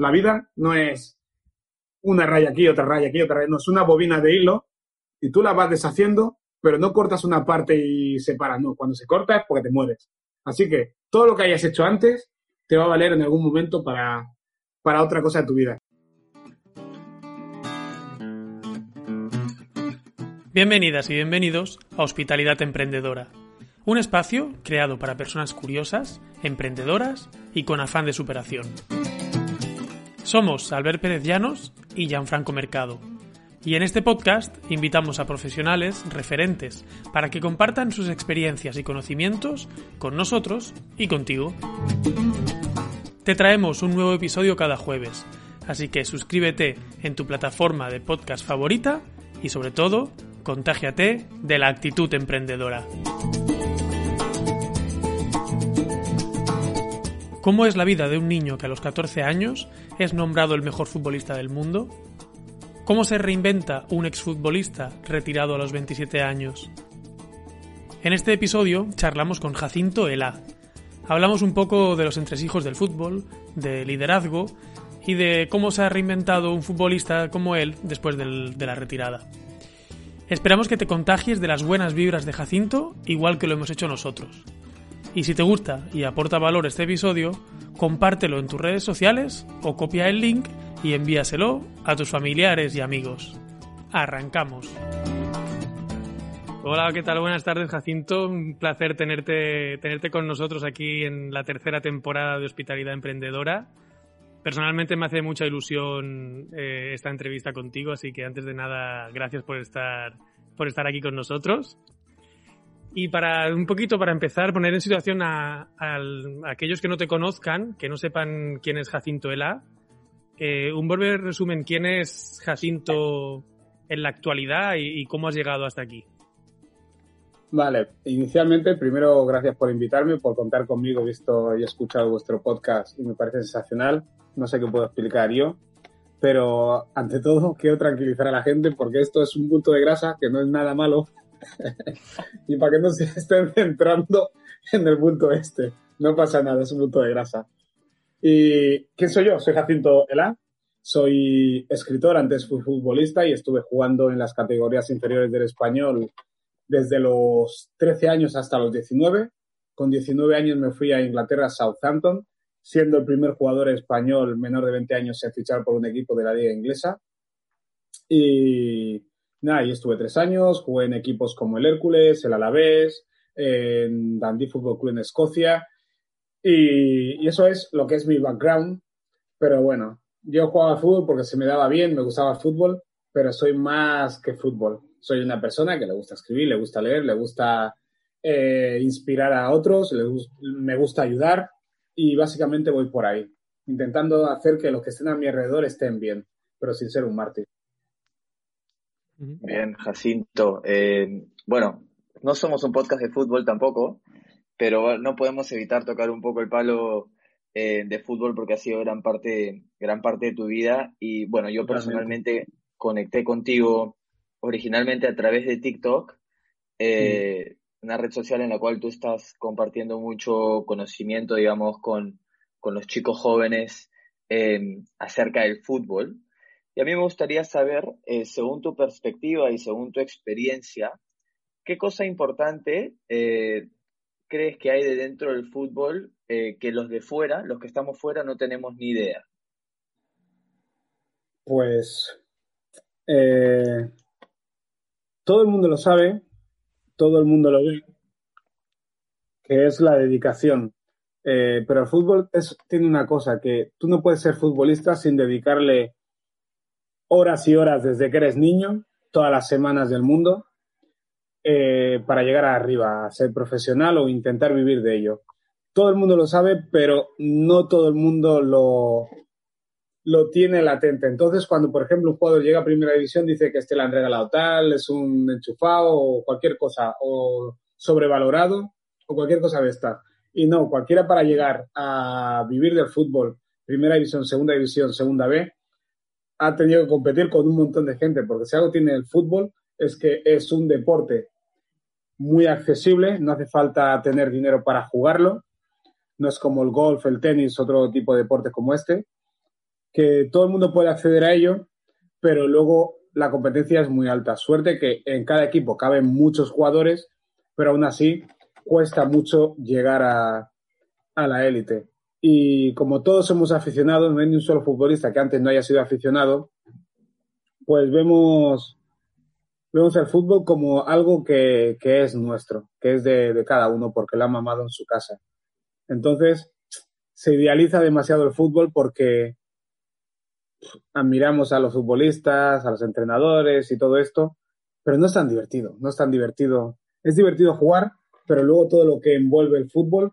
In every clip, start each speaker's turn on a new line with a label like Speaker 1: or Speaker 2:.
Speaker 1: La vida no es una raya aquí, otra raya aquí, otra raya, no es una bobina de hilo y tú la vas deshaciendo, pero no cortas una parte y separas, no, cuando se corta es porque te mueres. Así que todo lo que hayas hecho antes te va a valer en algún momento para, para otra cosa de tu vida.
Speaker 2: Bienvenidas y bienvenidos a Hospitalidad Emprendedora, un espacio creado para personas curiosas, emprendedoras y con afán de superación. Somos Albert Pérez Llanos y Gianfranco Mercado. Y en este podcast invitamos a profesionales referentes para que compartan sus experiencias y conocimientos con nosotros y contigo. Te traemos un nuevo episodio cada jueves, así que suscríbete en tu plataforma de podcast favorita y sobre todo, contágiate de la actitud emprendedora. ¿Cómo es la vida de un niño que a los 14 años es nombrado el mejor futbolista del mundo? ¿Cómo se reinventa un exfutbolista retirado a los 27 años? En este episodio charlamos con Jacinto Elá. Hablamos un poco de los entresijos del fútbol, de liderazgo y de cómo se ha reinventado un futbolista como él después de la retirada. Esperamos que te contagies de las buenas vibras de Jacinto, igual que lo hemos hecho nosotros. Y si te gusta y aporta valor este episodio, compártelo en tus redes sociales o copia el link y envíaselo a tus familiares y amigos. Arrancamos. Hola, ¿qué tal? Buenas tardes, Jacinto. Un placer tenerte, tenerte con nosotros aquí en la tercera temporada de Hospitalidad Emprendedora. Personalmente me hace mucha ilusión eh, esta entrevista contigo, así que antes de nada, gracias por estar, por estar aquí con nosotros. Y para un poquito para empezar, poner en situación a, aquellos que no te conozcan, que no sepan quién es Jacinto Ela, eh, un breve resumen, ¿quién es Jacinto en la actualidad y, y cómo has llegado hasta aquí?
Speaker 1: Vale, inicialmente, primero, gracias por invitarme, por contar conmigo. Visto y escuchado vuestro podcast y me parece sensacional. No sé qué puedo explicar yo, pero ante todo, quiero tranquilizar a la gente porque esto es un punto de grasa que no es nada malo y para que no se estén centrando en el punto este. No pasa nada, es un punto de grasa. ¿Y quién soy yo? Soy Jacinto Elá. Soy escritor, antes fui futbolista y estuve jugando en las categorías inferiores del español desde los 13 años hasta los 19. Con 19 años me fui a Inglaterra, Southampton, siendo el primer jugador español menor de 20 años en fichar por un equipo de la liga inglesa. Y nada, ahí estuve tres años, jugué en equipos como el Hércules, el Alavés, en Dundee Football Club en Escocia. Y, eso es lo que es mi background. Pero bueno, yo jugaba fútbol porque se me daba bien, me gustaba el fútbol, pero soy más que fútbol. Soy una persona que le gusta escribir, le gusta leer, le gusta eh, inspirar a otros, le me gusta ayudar y básicamente voy por ahí, intentando hacer que los que estén a mi alrededor estén bien, pero sin ser un mártir.
Speaker 3: Bien, Jacinto. Eh, bueno, no somos un podcast de fútbol tampoco, pero no podemos evitar tocar un poco el palo eh, de fútbol porque ha sido gran parte, gran parte de tu vida. Y bueno, yo personalmente conecté contigo originalmente a través de TikTok, eh, una red social en la cual tú estás compartiendo mucho conocimiento, digamos, con, con los chicos jóvenes eh, acerca del fútbol. Y a mí me gustaría saber, eh, según tu perspectiva y según tu experiencia, ¿qué cosa importante eh, crees que hay de dentro del fútbol eh, que los de fuera, los que estamos fuera, no tenemos ni idea?
Speaker 1: Pues todo el mundo lo sabe, todo el mundo lo ve, que es la dedicación. Pero el fútbol tiene una cosa, que tú no puedes ser futbolista sin dedicarle horas y horas desde que eres niño, todas las semanas del mundo, eh, para llegar arriba, a ser profesional o intentar vivir de ello. Todo el mundo lo sabe, pero no todo el mundo lo, lo tiene latente. Entonces, cuando, por ejemplo, un jugador llega a primera división, dice que este le han regalado tal, es un enchufado o cualquier cosa, o sobrevalorado, o cualquier cosa de esta. Y no, cualquiera para llegar a vivir del fútbol, primera división, segunda división, segunda B, ha tenido que competir con un montón de gente, porque si algo tiene el fútbol es que es un deporte muy accesible, no hace falta tener dinero para jugarlo, no es como el golf, el tenis, otro tipo de deportes como este, que todo el mundo puede acceder a ello, pero luego la competencia es muy alta. Suerte que en cada equipo caben muchos jugadores, pero aún así cuesta mucho llegar a, a la élite. Y como todos somos aficionados, no hay ni un solo futbolista que antes no haya sido aficionado, pues vemos, vemos el fútbol como algo que, que es nuestro, que es de, de, cada uno, porque lo ha mamado en su casa. Entonces, se idealiza demasiado el fútbol porque admiramos a los futbolistas, a los entrenadores y todo esto, pero no es tan divertido, no es tan divertido. Es divertido jugar, pero luego todo lo que envuelve el fútbol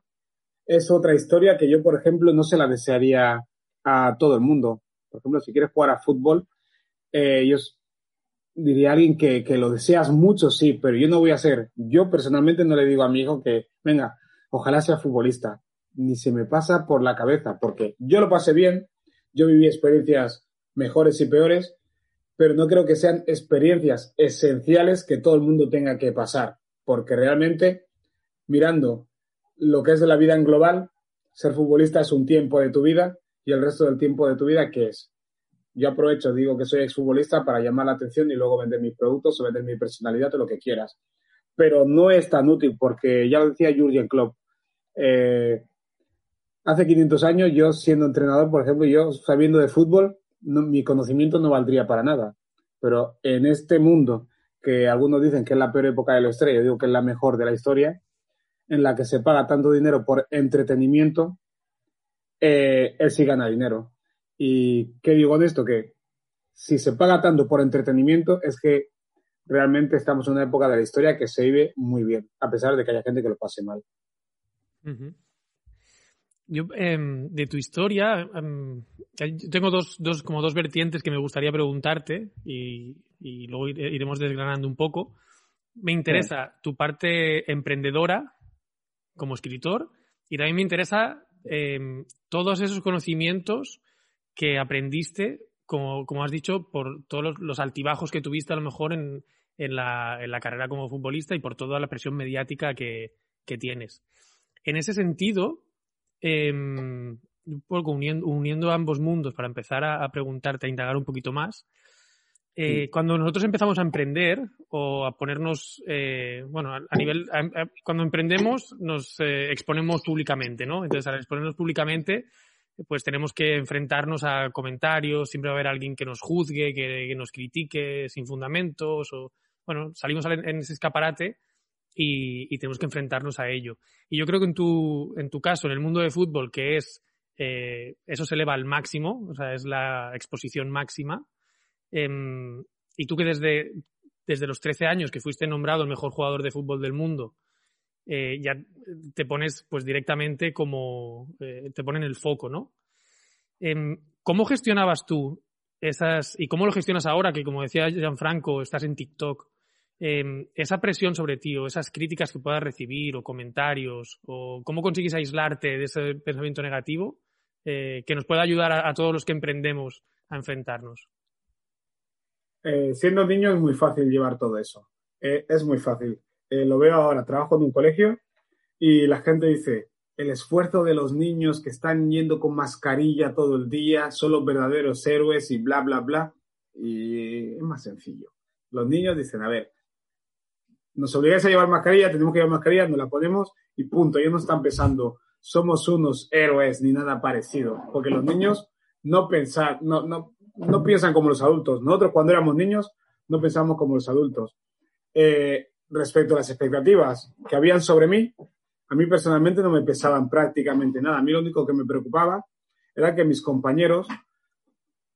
Speaker 1: es otra historia que yo, por ejemplo, no se la desearía a todo el mundo. Por ejemplo, si quieres jugar a fútbol, eh, yo diría a alguien que, que, lo deseas mucho, sí, pero yo no voy a ser, yo personalmente no le digo a mi hijo que, venga, ojalá sea futbolista, ni se me pasa por la cabeza, porque yo lo pasé bien, yo viví experiencias mejores y peores, pero no creo que sean experiencias esenciales que todo el mundo tenga que pasar, porque realmente, mirando lo que es la vida en global, ser futbolista es un tiempo de tu vida y el resto del tiempo de tu vida, ¿qué es? Yo aprovecho, digo que soy exfutbolista para llamar la atención y luego vender mis productos o vender mi personalidad o lo que quieras. Pero no es tan útil porque ya lo decía Jurgen Klopp. Eh, hace 500 años, yo siendo entrenador, por ejemplo, yo sabiendo de fútbol, mi conocimiento no valdría para nada. Pero en este mundo, que algunos dicen que es la peor época de la historia, yo digo que es la mejor de la historia, en la que se paga tanto dinero por entretenimiento, eh, él sí gana dinero. ¿Y qué digo de esto? Que si se paga tanto por entretenimiento es que realmente estamos en una época de la historia que se vive muy bien, a pesar de que haya gente que lo pase mal.
Speaker 4: Uh -huh. Yo, eh, de tu historia, eh, tengo dos, dos, como dos vertientes que me gustaría preguntarte y, y luego iremos desgranando un poco. Me interesa sí. tu parte emprendedora como escritor y también me interesa eh, todos esos conocimientos que aprendiste, como, como has dicho, por todos los, altibajos que tuviste a lo mejor en, en, la, carrera como futbolista y por toda la presión mediática que, que tienes. En ese sentido, eh, uniendo, uniendo, ambos mundos para empezar a, preguntarte, a indagar un poquito más. Eh, sí. Cuando nosotros empezamos a emprender o a ponernos, eh, bueno, a, a nivel, a, cuando emprendemos nos eh, exponemos públicamente, ¿no? Entonces, al exponernos públicamente, pues tenemos que enfrentarnos a comentarios, siempre va a haber alguien que nos juzgue, que, que nos critique sin fundamentos, o, bueno, salimos en ese escaparate y, y, tenemos que enfrentarnos a ello. Y yo creo que en tu, en tu caso, en el mundo de fútbol, que es, eh, eso se eleva al máximo, o sea, es la exposición máxima, eh, y tú que desde, desde los 13 años que fuiste nombrado el mejor jugador de fútbol del mundo, eh, ya te pones pues directamente como, eh, te ponen el foco, ¿no? Eh, ¿Cómo gestionabas tú esas, y cómo lo gestionas ahora que como decía Gianfranco, estás en TikTok, eh, esa presión sobre ti o esas críticas que puedas recibir o comentarios o cómo consigues aislarte de ese pensamiento negativo eh, que nos pueda ayudar a, todos los que emprendemos a enfrentarnos?
Speaker 1: Eh, siendo niño es muy fácil llevar todo eso. Eh, es muy fácil. Eh, lo veo ahora, trabajo en un colegio y la gente dice, el esfuerzo de los niños que están yendo con mascarilla todo el día son los verdaderos héroes y bla, bla, bla. Y es más sencillo. Los niños dicen, a ver, nos obligáis a llevar mascarilla, tenemos que llevar mascarilla, nos la ponemos y punto. Ellos no están pensando, somos unos héroes ni nada parecido, porque los niños no, pensar, no, no, no piensan como los adultos. Nosotros cuando éramos niños no pensamos como los adultos. Eh, respecto a las expectativas que habían sobre mí, a mí personalmente no me pesaban prácticamente nada. A mí lo único que me preocupaba era que mis compañeros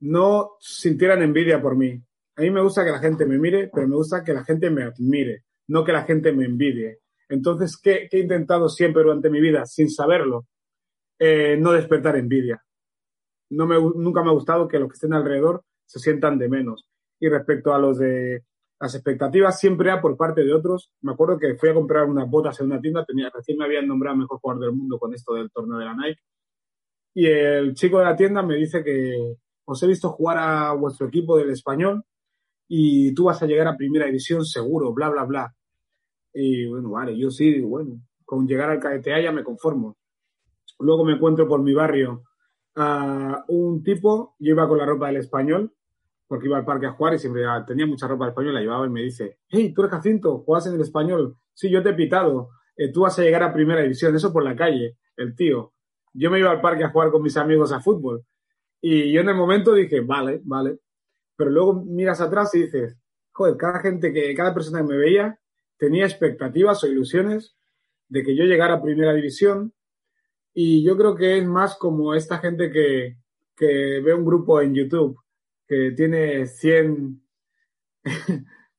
Speaker 1: no sintieran envidia por mí. A mí me gusta que la gente me mire, pero me gusta que la gente me admire no que la gente me envidie. Entonces, ¿qué, he intentado siempre durante mi vida, sin saberlo? Eh, no despertar envidia. No me, nunca me ha gustado que los que estén alrededor se sientan de menos. Y respecto a los de las expectativas, siempre era por parte de otros. Me acuerdo que fui a comprar unas botas en una tienda, tenía, recién me habían nombrado mejor jugador del mundo con esto del torneo de la Nike. Y el chico de la tienda me dice que os he visto jugar a vuestro equipo del español y tú vas a llegar a primera división seguro, bla, bla, bla. Y bueno, vale, yo sí, bueno, con llegar al KTA ya me conformo. Luego me encuentro por mi barrio a un tipo, yo iba con la ropa del español, porque iba al parque a jugar y siempre tenía mucha ropa del llevaba y me dice, hey, tú eres Jacinto, juegas en el español, sí, yo te he pitado, eh, tú vas a llegar a primera división, eso por la calle, el tío. Yo me iba al parque a jugar con mis amigos a fútbol y yo en el momento dije, vale, vale, pero luego miras atrás y dices, joder, cada gente que, cada persona que me veía tenía expectativas o ilusiones de que yo llegara a primera división. Y yo creo que es más como esta gente que, que ve un grupo en YouTube que tiene 100,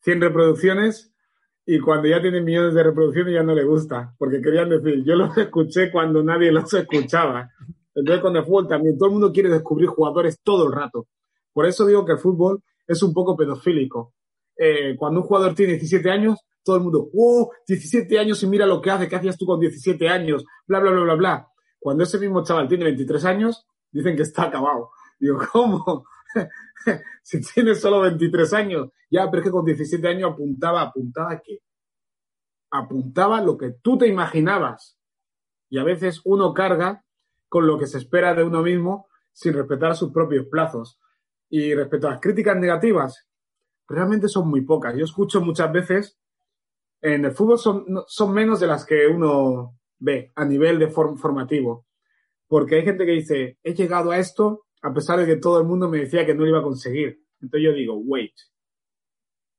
Speaker 1: 100 reproducciones y cuando ya tiene millones de reproducciones ya no le gusta, porque querían decir, yo los escuché cuando nadie los escuchaba. Entonces con el fútbol también todo el mundo quiere descubrir jugadores todo el rato. Por eso digo que el fútbol es un poco pedofílico. Eh, cuando un jugador tiene 17 años, todo el mundo, ¡oh! 17 años y mira lo que hace, ¿qué hacías tú con 17 años? Bla, bla, bla, bla, bla. Cuando ese mismo chaval tiene 23 años, dicen que está acabado. Digo, ¿cómo? si tiene solo 23 años. Ya, pero es que con 17 años apuntaba, apuntaba qué? Apuntaba lo que tú te imaginabas. Y a veces uno carga con lo que se espera de uno mismo sin respetar sus propios plazos. Y respecto a las críticas negativas, realmente son muy pocas. Yo escucho muchas veces, en el fútbol son, son menos de las que uno ve a nivel de formativo. Porque hay gente que dice, he llegado a esto a pesar de que todo el mundo me decía que no lo iba a conseguir. Entonces yo digo, wait,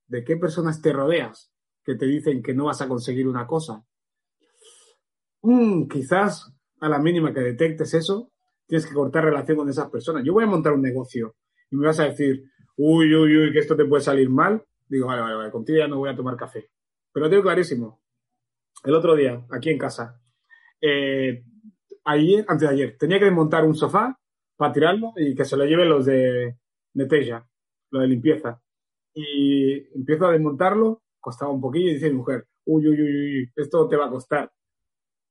Speaker 1: ¿de qué personas te rodeas que te dicen que no vas a conseguir una cosa? Mm, quizás a la mínima que detectes eso, tienes que cortar relación con esas personas. Yo voy a montar un negocio y me vas a decir, uy, uy, uy, que esto te puede salir mal, digo, vale, vale, vale, contigo ya no voy a tomar café. Pero tengo clarísimo. El otro día, aquí en casa, eh, ayer, antes de ayer, tenía que desmontar un sofá para tirarlo y que se lo lleven los de, de lo de limpieza. Y empiezo a desmontarlo, costaba un poquillo y dice mi mujer, uy, uy, uy, uy, esto te va a costar.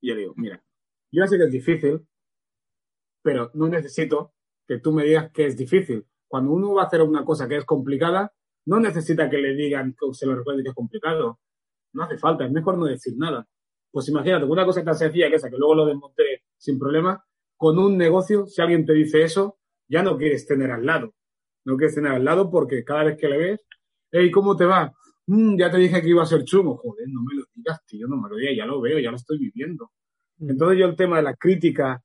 Speaker 1: Y yo digo, mira, yo sé que es difícil, pero no necesito que tú me digas que es difícil cuando uno va a hacer una cosa que es complicada, no necesita que le digan que se lo recuerde que es complicado. No hace falta, es mejor no decir nada. Pues imagínate, una cosa tan sencilla que esa, que luego lo desmonté sin problema, con un negocio, si alguien te dice eso, ya no quieres tener al lado. No quieres tener al lado porque cada vez que le ves, hey, ¿cómo te va? Mm, ya te dije que iba a ser chumo. Joder, no me lo digas, tío, no me lo digas, ya lo veo, ya lo estoy viviendo. Mm. Entonces yo el tema de la crítica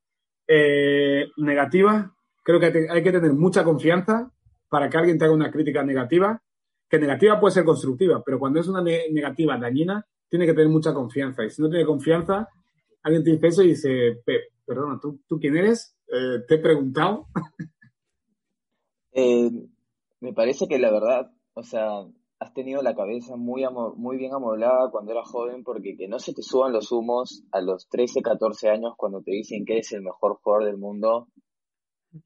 Speaker 1: eh, negativa creo que hay que tener mucha confianza para que alguien te haga una crítica negativa, que negativa puede ser constructiva, pero cuando es una negativa dañina, tiene que tener mucha confianza. Y si no tiene confianza, alguien te dice eso y dice, perdona, ¿tú, ¿tú quién eres? Eh, ¿Te he preguntado?
Speaker 3: Eh, me parece que la verdad, o sea, has tenido la cabeza muy, muy bien amoblada cuando eras joven, porque que no se te suban los humos a los 13, 14 años cuando te dicen que eres el mejor jugador del mundo,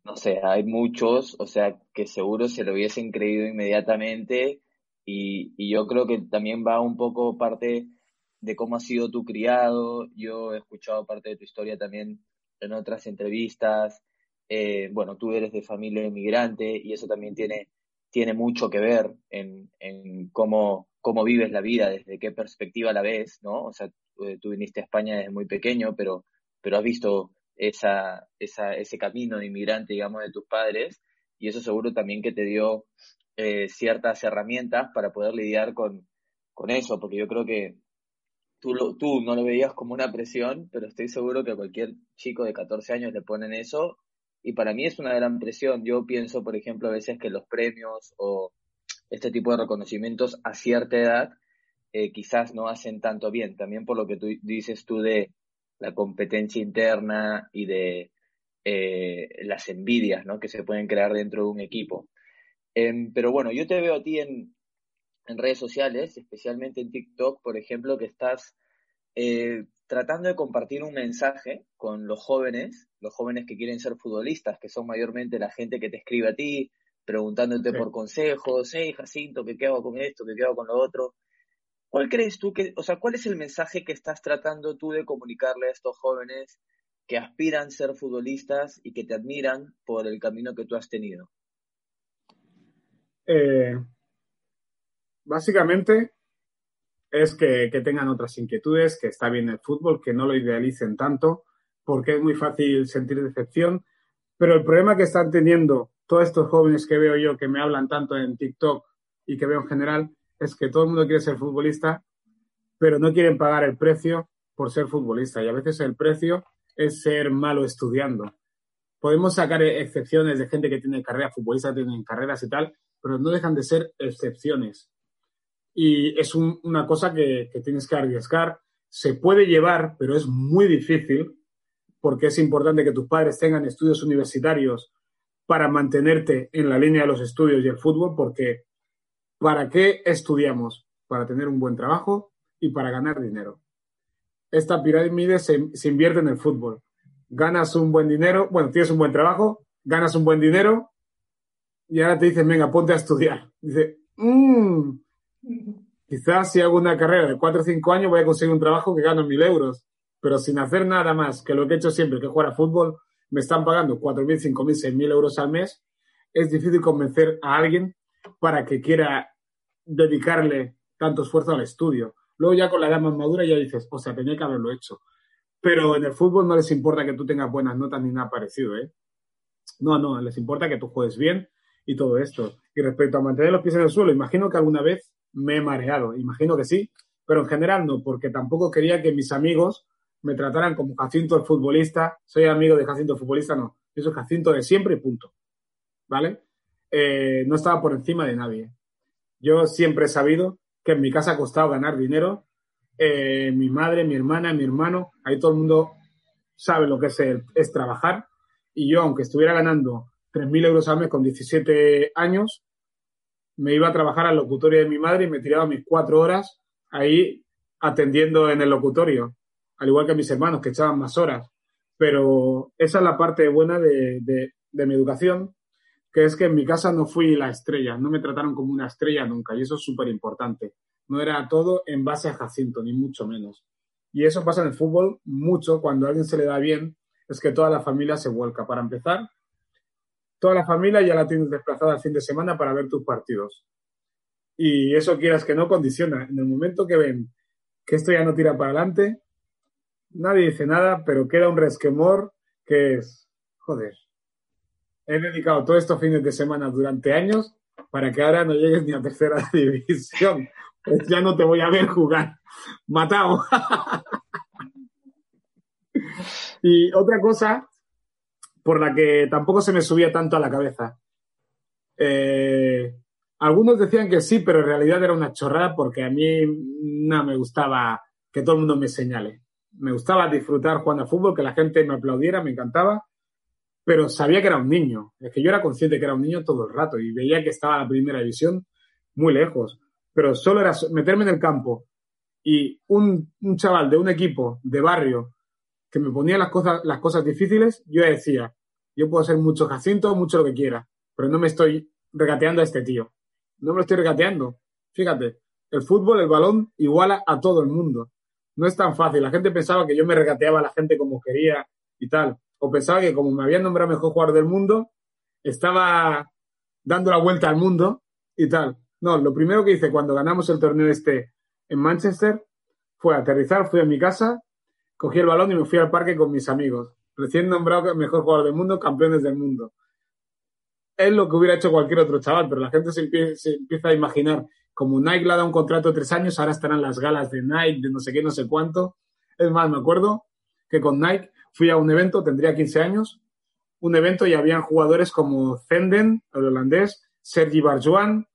Speaker 3: no sé, hay muchos, o sea, que seguro se lo hubiesen creído inmediatamente y, y yo creo que también va un poco parte de cómo ha sido tu criado. Yo he escuchado parte de tu historia también en otras entrevistas. Eh, bueno, tú eres de familia inmigrante y eso también tiene, tiene mucho que ver en, en cómo, cómo vives la vida, desde qué perspectiva la ves, ¿no? O sea, tú viniste a España desde muy pequeño, pero, pero has visto esa, esa, ese camino de inmigrante, digamos, de tus padres, y eso seguro también que te dio eh, ciertas herramientas para poder lidiar con, con eso, porque yo creo que tú, lo, tú no lo veías como una presión, pero estoy seguro que a cualquier chico de 14 años le ponen eso, y para mí es una gran presión. Yo pienso, por ejemplo, a veces que los premios o este tipo de reconocimientos a cierta edad eh, quizás no hacen tanto bien, también por lo que tú dices tú de la competencia interna y de eh, las envidias ¿no? que se pueden crear dentro de un equipo. Em, pero bueno, yo te veo a ti en, en, redes sociales, especialmente en TikTok, por ejemplo, que estás eh, tratando de compartir un mensaje con los jóvenes los jóvenes que quieren ser futbolistas, que son mayormente la gente que te escribe a ti, preguntándote por consejos, hey Jacinto, ¿qué, hago con esto? ¿Qué, hago con lo otro? ¿Cuál crees tú que, o sea, cuál es el mensaje que estás tratando tú de comunicarle a estos jóvenes que aspiran a ser futbolistas y que te admiran por el camino que tú has tenido?
Speaker 1: Eh, básicamente es que, tengan otras inquietudes, que está bien el fútbol, que no lo idealicen tanto, porque es muy fácil sentir decepción. Pero el problema que están teniendo todos estos jóvenes que veo yo, que me hablan tanto en TikTok y que veo en general, es que todo el mundo quiere ser futbolista, pero no quieren pagar el precio por ser futbolista. Y a veces el precio es ser malo estudiando. Podemos sacar excepciones de gente que tiene carrera, futbolistas tienen carreras y tal, pero no dejan de ser excepciones. Y es una cosa que, tienes que arriesgar. Se puede llevar, pero es muy difícil porque es importante que tus padres tengan estudios universitarios para mantenerte en la línea de los estudios y el fútbol, porque ¿para qué estudiamos? Para tener un buen trabajo y para ganar dinero. Esta pirámide se, se invierte en el fútbol. Ganas un buen dinero, bueno, tienes un buen trabajo, ganas un buen dinero y ahora te dicen, venga, ponte a estudiar. Dice, mmm, quizás si hago una carrera de 4 o 5 años voy a conseguir un trabajo que gano mil euros, pero sin hacer nada más que lo que he hecho siempre, que jugar a fútbol, me están pagando 4.000, 5.000, 6.000 euros al mes, es difícil convencer a alguien para que quiera dedicarle tanto esfuerzo al estudio. Luego ya con la edad más madura ya dices, o sea, tenía que haberlo hecho. Pero en el fútbol no les importa que tú tengas buenas notas ni nada parecido, ¿eh? No, no, les importa que tú juegues bien y todo esto. Y respecto a mantener los pies en el suelo, imagino que alguna vez me he mareado, imagino que sí, pero en general no, porque tampoco quería que mis amigos me trataran como Jacinto el futbolista, soy amigo de Jacinto el futbolista, no, yo soy Jacinto de siempre y punto. ¿Vale? Eh, no estaba por encima de nadie. Yo siempre he sabido que en mi casa ha costado ganar dinero. Eh, mi madre, mi hermana, mi hermano, ahí todo el mundo sabe lo que es, es trabajar. Y yo, aunque estuviera ganando 3.000 euros al mes con 17 años, me iba a trabajar al locutorio de mi madre y me tiraba mis cuatro horas ahí atendiendo en el locutorio al igual que mis hermanos que echaban más horas. Pero esa es la parte buena de, mi educación, que es que en mi casa no fui la estrella, no me trataron como una estrella nunca, y eso es súper importante. No era todo en base a Jacinto, ni mucho menos. Y eso pasa en el fútbol mucho, cuando a alguien se le da bien, es que toda la familia se vuelca. Para empezar, toda la familia ya la tienes desplazada el fin de semana para ver tus partidos. Y eso quieras que no condiciona. En el momento que ven que esto ya no tira para adelante, nadie dice nada, pero queda un resquemor que es, joder, he dedicado todos estos fines de semana durante años para que ahora no llegues ni a tercera división. Pues ya no te voy a ver jugar. Matado. y otra cosa por la que tampoco se me subía tanto a la cabeza. Eh, algunos decían que sí, pero en realidad era una chorrada porque a mí no me gustaba que todo el mundo me señale me gustaba disfrutar jugando a fútbol, que la gente me aplaudiera, me encantaba, pero sabía que era un niño. Es que yo era consciente que era un niño todo el rato y veía que estaba la primera división muy lejos. Pero solo era meterme en el campo y un, chaval de un equipo de barrio que me ponía las cosas, las cosas difíciles, yo decía, yo puedo ser mucho Jacinto, mucho lo que quiera, pero no me estoy regateando a este tío. No me lo estoy regateando. Fíjate, el fútbol, el balón, iguala a todo el mundo no es tan fácil. La gente pensaba que yo me regateaba a la gente como quería y tal. O pensaba que como me habían nombrado mejor jugador del mundo, estaba dando la vuelta al mundo y tal. No, lo primero que hice cuando ganamos el torneo este en Manchester fue aterrizar, fui a mi casa, cogí el balón y me fui al parque con mis amigos. Recién nombrado mejor jugador del mundo, campeones del mundo. Es lo que hubiera hecho cualquier otro chaval, pero la gente se empieza a imaginar como Nike le ha dado un contrato de tres años, ahora estarán las galas de Nike, de no sé qué, no sé cuánto. Es más, me acuerdo que con Nike fui a un evento, tendría 15 años, un evento y habían jugadores como Zenden, el holandés, Sergi Barjuan,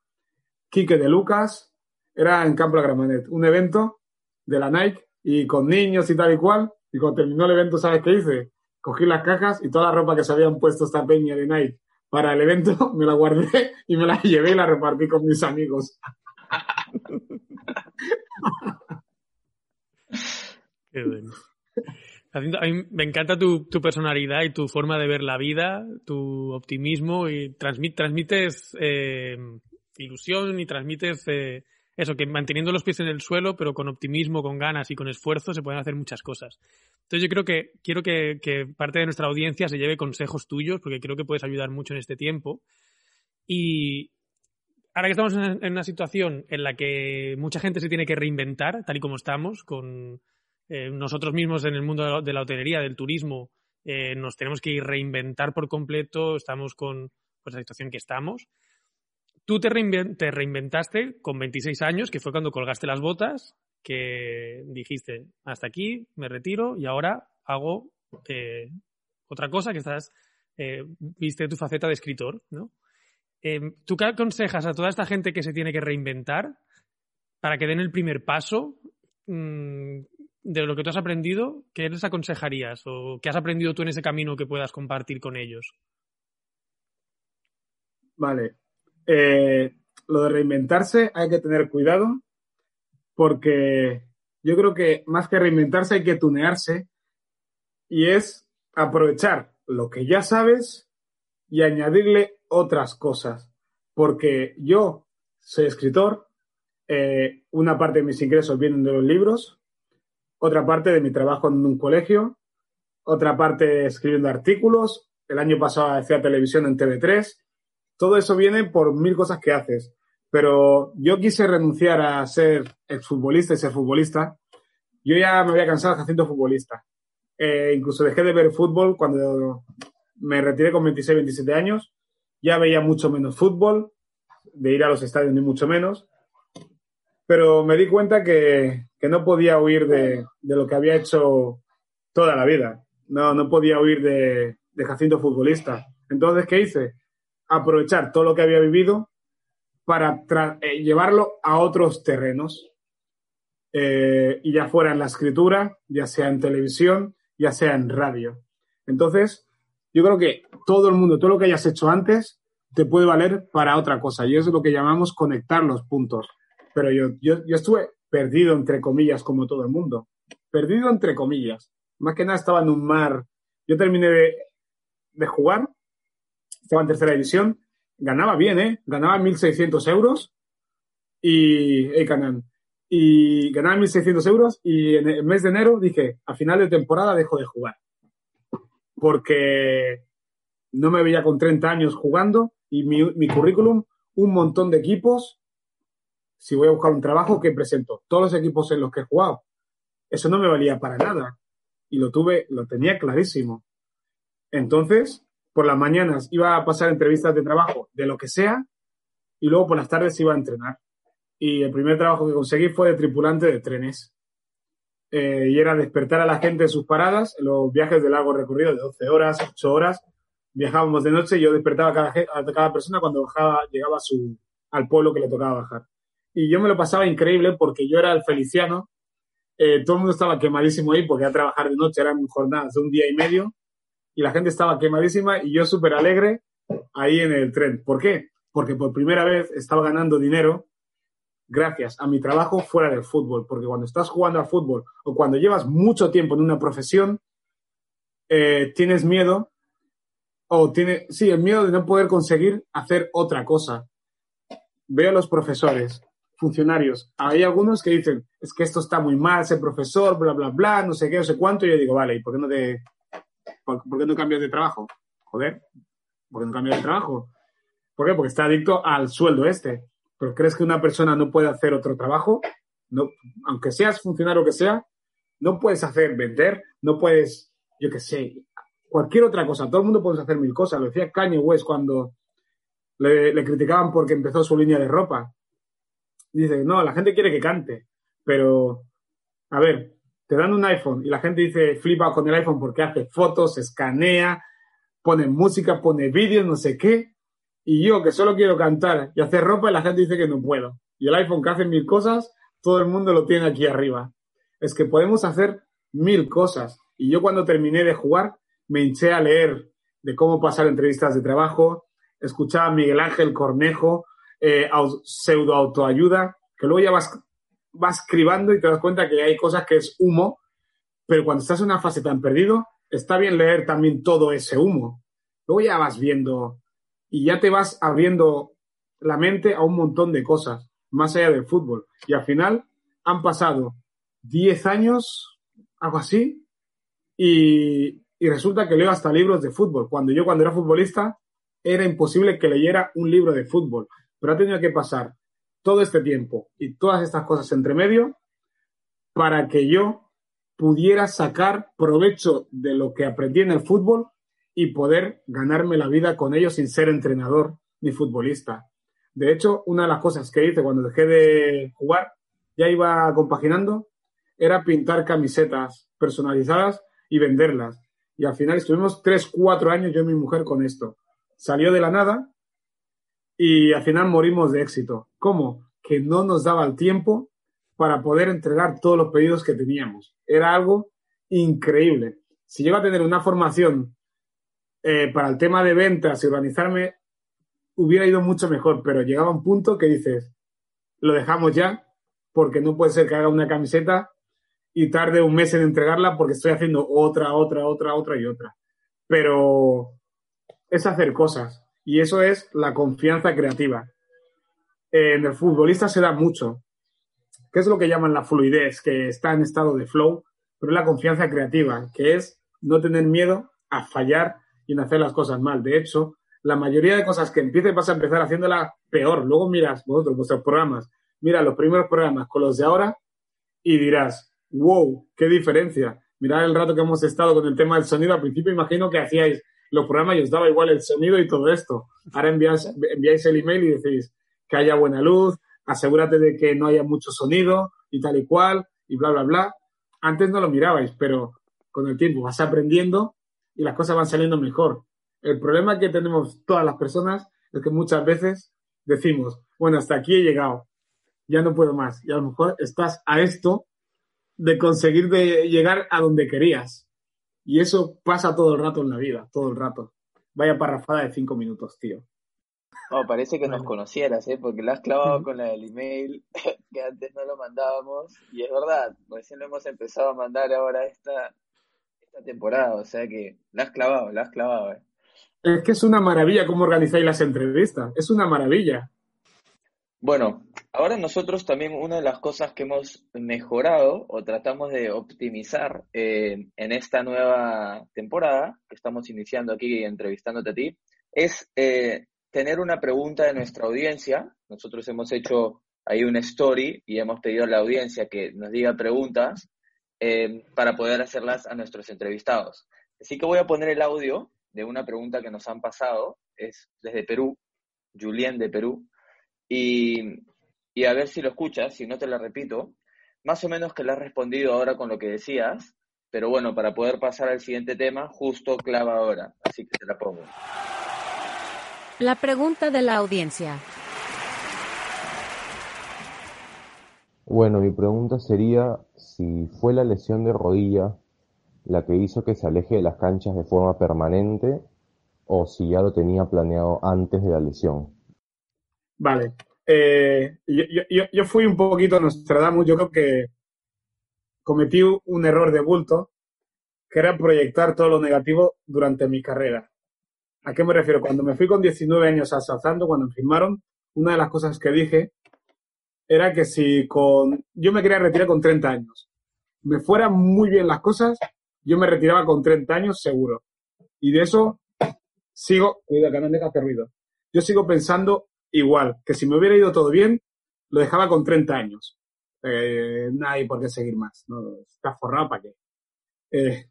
Speaker 1: Quique de Lucas, era en Campo Gramanet, un evento de la Nike y con niños y tal y cual. Y cuando terminó el evento, ¿sabes qué hice? Cogí las cajas y toda la ropa que se habían puesto esta peña de Nike para el evento, me la guardé y me la llevé y la repartí con mis amigos.
Speaker 2: A mí me encanta tu, personalidad y tu forma de ver la vida, tu optimismo y transmites eh, ilusión y transmites eh, eso, que manteniendo los pies en el suelo, pero con optimismo, con ganas y con esfuerzo se pueden hacer muchas cosas. Entonces yo creo que quiero que, parte de nuestra audiencia se lleve consejos tuyos, porque creo que puedes ayudar mucho en este tiempo. Y ahora que estamos en una situación en la que mucha gente se tiene que reinventar, tal y como estamos, con eh, nosotros mismos en el mundo de la, hotelería, del turismo, eh, nos tenemos que reinventar por completo, estamos con pues, la situación que estamos. Tú te, reinventaste con 26 años, que fue cuando colgaste las botas, que dijiste, hasta aquí, me retiro y ahora hago eh, otra cosa que estás, eh, viste tu faceta de escritor, ¿no? Em, ¿Tú qué aconsejas a toda esta gente que se tiene que reinventar para que den el primer paso mm, de lo que tú has aprendido? ¿Qué les aconsejarías o qué has aprendido tú en ese camino que puedas compartir con ellos?
Speaker 1: Vale, eh, lo de reinventarse hay que tener cuidado porque yo creo que más que reinventarse hay que tunearse y es aprovechar lo que ya sabes y añadirle otras cosas. Porque yo soy escritor, eh, una parte de mis ingresos vienen de los libros, otra parte de mi trabajo en un colegio, otra parte escribiendo artículos. El año pasado hacía televisión en TV3 todo eso viene por mil cosas que haces. Pero yo quise renunciar a ser exfutbolista y ser futbolista. Yo ya me había cansado de haciendo futbolista. Eh, incluso dejé de ver fútbol cuando me retiré con 26, 27 años. Ya veía mucho menos fútbol, de ir a los estadios ni mucho menos. Pero me di cuenta que, no podía huir de, lo que había hecho toda la vida. No, no podía huir de, de Jacinto futbolista. Entonces, ¿qué hice? Aprovechar todo lo que había vivido para eh, llevarlo a otros terrenos. Eh, y ya fuera en la escritura, ya sea en televisión, ya sea en radio. Entonces, yo creo que todo el mundo, todo lo que hayas hecho antes, te puede valer para otra cosa. Y eso es lo que llamamos conectar los puntos. Pero yo, yo, yo estuve perdido, entre comillas, como todo el mundo. Perdido, entre comillas. Más que nada estaba en un mar. Yo terminé de, de jugar estaba en tercera división, ganaba bien, ¿eh? Ganaba 1.600 euros y, hey, Canan, y ganaba 1.600 euros y en el mes de enero dije, a final de temporada dejo de jugar. Porque no me veía con 30 años jugando y mi, mi currículum, un montón de equipos, si voy a buscar un trabajo, que presento? Todos los equipos en los que he jugado. Eso no me valía para nada. Y lo tuve, lo tenía clarísimo. Entonces, por las mañanas iba a pasar entrevistas de trabajo de lo que sea y luego por las tardes iba a entrenar. Y el primer trabajo que conseguí fue de tripulante de trenes. Eh, y era despertar a la gente en sus paradas, los viajes de largo recorrido de 12 horas, 8 horas. Viajábamos de noche y yo despertaba a cada, a cada persona cuando bajaba, llegaba a su, al pueblo que le tocaba bajar. Y yo me lo pasaba increíble porque yo era el feliciano. Eh, todo el mundo estaba quemadísimo ahí porque a trabajar de noche eran jornadas de un día y medio y la gente estaba quemadísima y yo súper alegre ahí en el tren. ¿Por qué? Porque por primera vez estaba ganando dinero gracias a mi trabajo fuera del fútbol. Porque cuando estás jugando al fútbol o cuando llevas mucho tiempo en una profesión, eh, tienes miedo o tiene, sí, el miedo de no poder conseguir hacer otra cosa. Veo a los profesores, funcionarios. Hay algunos que dicen, es que esto está muy mal, ser profesor, bla, bla, bla, no sé qué, no sé cuánto. Y yo digo, vale, ¿y por qué no te ¿Por, qué no cambias de trabajo? Joder, ¿por qué no cambias de trabajo? ¿Por qué? Porque está adicto al sueldo este. ¿Pero crees que una persona no puede hacer otro trabajo? No, aunque seas funcionario que sea, no puedes hacer vender, no puedes, yo qué sé, cualquier otra cosa. Todo el mundo puede hacer mil cosas. Lo decía Kanye West cuando le, le criticaban porque empezó su línea de ropa. Dice, no, la gente quiere que cante, pero, a ver, te dan un iPhone y la gente dice flipa con el iPhone porque hace fotos, escanea, pone música, pone vídeos, no sé qué. Y yo que solo quiero cantar y hacer ropa y la gente dice que no puedo. Y el iPhone que hace mil cosas, todo el mundo lo tiene aquí arriba. Es que podemos hacer mil cosas. Y yo cuando terminé de jugar me hinché a leer de cómo pasar entrevistas de trabajo, escuchaba a Miguel Ángel Cornejo, eh, pseudo autoayuda, que luego ya vas vas cribando y te das cuenta que hay cosas que es humo Pero cuando estás en una fase tan perdido, está bien leer también todo ese humo. Luego ya vas viendo y ya te vas abriendo la mente a un montón de cosas, más allá del fútbol. Y al final han pasado 10 años, algo así, y, y resulta que leo hasta libros de fútbol. Cuando yo, cuando era futbolista, era imposible que leyera un libro de fútbol. Pero ha tenido que pasar todo este tiempo y todas estas cosas entre medio para que yo pudiera sacar provecho de lo que aprendí en el fútbol y poder ganarme la vida con ello sin ser entrenador ni futbolista. De hecho, una de las cosas que hice cuando dejé de jugar, ya iba compaginando, era pintar camisetas personalizadas y venderlas. Y al final estuvimos tres, cuatro años yo y mi mujer con esto. Salió de la nada y al final morimos de éxito. ¿Cómo? Que no nos daba el tiempo para poder entregar todos los pedidos que teníamos. Era algo increíble. Si llego a tener una formación eh, para el tema de ventas y organizarme, hubiera ido mucho mejor, pero llegaba un punto que dices, lo dejamos ya, porque no puede ser que haga una camiseta y tarde un mes en entregarla porque estoy haciendo otra, otra, otra, otra y otra. Pero es hacer cosas y eso es la confianza creativa. En el futbolista se da mucho. ¿Qué es lo que llaman la fluidez? Que está en estado de flow, pero es la confianza creativa, que es no tener miedo a fallar y en hacer las cosas mal. De hecho, la mayoría de cosas que empieces vas a empezar haciéndola peor. Luego miras vosotros, vuestros programas, mira los primeros programas con los de ahora y dirás, wow, qué diferencia. Mirad el rato que hemos estado con el tema del sonido. Al principio imagino que hacíais los programas y os daba igual el sonido y todo esto. Ahora enviáis, enviáis el email y decís que haya buena luz, asegúrate de que no haya mucho sonido y tal y cual y bla, bla, bla. Antes no lo mirabais, pero con el tiempo vas aprendiendo y las cosas van saliendo mejor. El problema que tenemos todas las personas es que muchas veces decimos, bueno, hasta aquí he llegado, ya no puedo más. Y a lo mejor estás a esto de conseguir de llegar a donde querías. Y eso pasa todo el rato en la vida, todo el rato. Vaya parrafada de cinco minutos, tío.
Speaker 3: No, parece que nos conocieras, ¿eh? porque la has clavado con la del email, que antes no lo mandábamos. Y es verdad, recién lo hemos empezado a mandar ahora esta, esta temporada. O sea que la has clavado, la has clavado. ¿eh?
Speaker 1: Es que es una maravilla cómo organizáis las entrevistas. Es una maravilla.
Speaker 3: Bueno, ahora nosotros también una de las cosas que hemos mejorado o tratamos de optimizar eh, en esta nueva temporada que estamos iniciando aquí entrevistándote a ti es eh, tener una pregunta de nuestra audiencia. Nosotros hemos hecho ahí una story y hemos pedido a la audiencia que nos diga preguntas eh, para poder hacerlas a nuestros entrevistados. Así que voy a poner el audio de una pregunta que nos han pasado. Es desde Perú, Julien de Perú y, a ver si lo escuchas, si no te la repito, más o menos que le has respondido ahora con lo que decías, pero bueno, para poder pasar al siguiente tema, justo clava ahora, así que te la pongo.
Speaker 5: La pregunta de la audiencia.
Speaker 6: Bueno, mi pregunta sería si fue la lesión de rodilla la que hizo que se aleje de las canchas de forma permanente o si ya lo tenía planeado antes de la lesión.
Speaker 1: Vale. Eh, yo, fui un poquito Nostradamus. Yo creo que cometí un error de bulto, que era proyectar todo lo negativo durante mi carrera. ¿A qué me refiero? Cuando me fui con 19 años a cuando me firmaron, una de las cosas que dije era que si con yo me quería retirar con 30 años, me fueran muy bien las cosas, yo me retiraba con 30 años seguro. Y de eso sigo, cuida que no me hace ruido. Yo sigo pensando igual, que si me hubiera ido todo bien, lo dejaba con 30 años. Eh, no hay por qué seguir más. Está forrado para qué. Eh,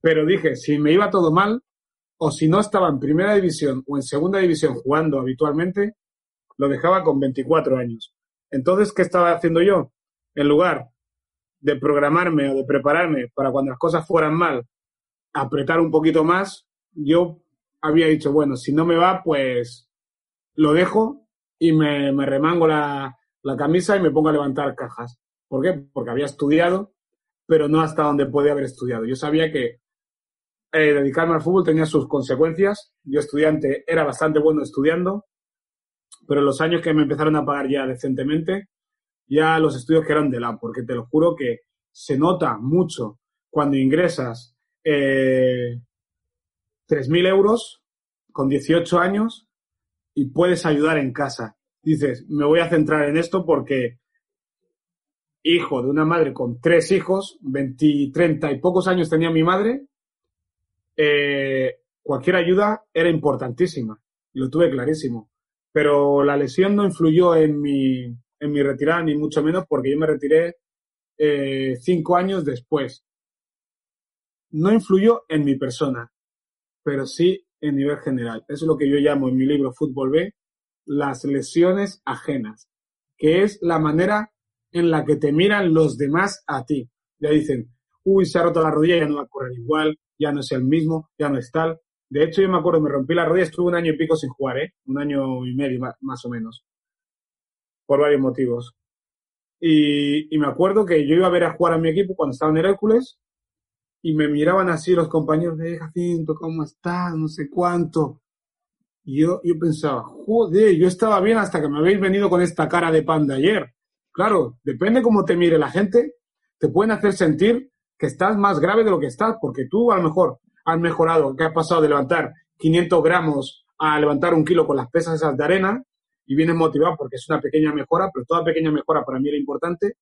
Speaker 1: pero dije, si me iba todo mal, o si no estaba en primera división o en segunda división jugando habitualmente, lo dejaba con 24 años. Entonces, ¿qué estaba haciendo yo? En lugar de programarme o de prepararme para cuando las cosas fueran mal, apretar un poquito más, yo había dicho, bueno, si no me va, pues lo dejo y me, remango la, camisa y me pongo a levantar cajas. ¿Por qué? Porque había estudiado, pero no hasta donde podía haber estudiado. Yo sabía que eh, dedicarme al fútbol tenía sus consecuencias. Yo estudiante era bastante bueno estudiando, pero los años que me empezaron a pagar ya decentemente, ya los estudios que eran de la, porque te lo juro que se nota mucho cuando ingresas eh, 3.000 euros con 18 años y puedes ayudar en casa. Dices, me voy a centrar en esto porque hijo de una madre con tres hijos, 20, 30 y pocos años tenía mi madre, eh, cualquier ayuda era importantísima. Lo tuve clarísimo. Pero la lesión no influyó en mi, en mi retirada, ni mucho menos, porque yo me retiré eh, cinco años después. No influyó en mi persona, pero sí en nivel general. Eso es lo que yo llamo en mi libro Fútbol B las lesiones ajenas, que es la manera en la que te miran los demás a ti. Ya dicen, uy, se ha roto la rodilla, ya no va a correr igual, ya no es el mismo, ya no es tal. De hecho, yo me acuerdo, me rompí la rodilla, estuve un año y pico sin jugar, ¿eh? Un año y medio más, o menos. Por varios motivos. Y, me acuerdo que yo iba a ver a jugar a mi equipo cuando estaba en Hércules y me miraban así los compañeros de Jacinto, ¿cómo estás? No sé cuánto. Y yo, yo pensaba, joder, yo estaba bien hasta que me habéis venido con esta cara de pan de ayer. Claro, depende cómo te mire la gente, te pueden hacer sentir que estás más grave de lo que estás, porque tú a lo mejor has mejorado, que has pasado de levantar 500 gramos a levantar un kilo con las pesas esas de arena y vienes motivado porque es una pequeña mejora, pero toda pequeña mejora para mí era importante.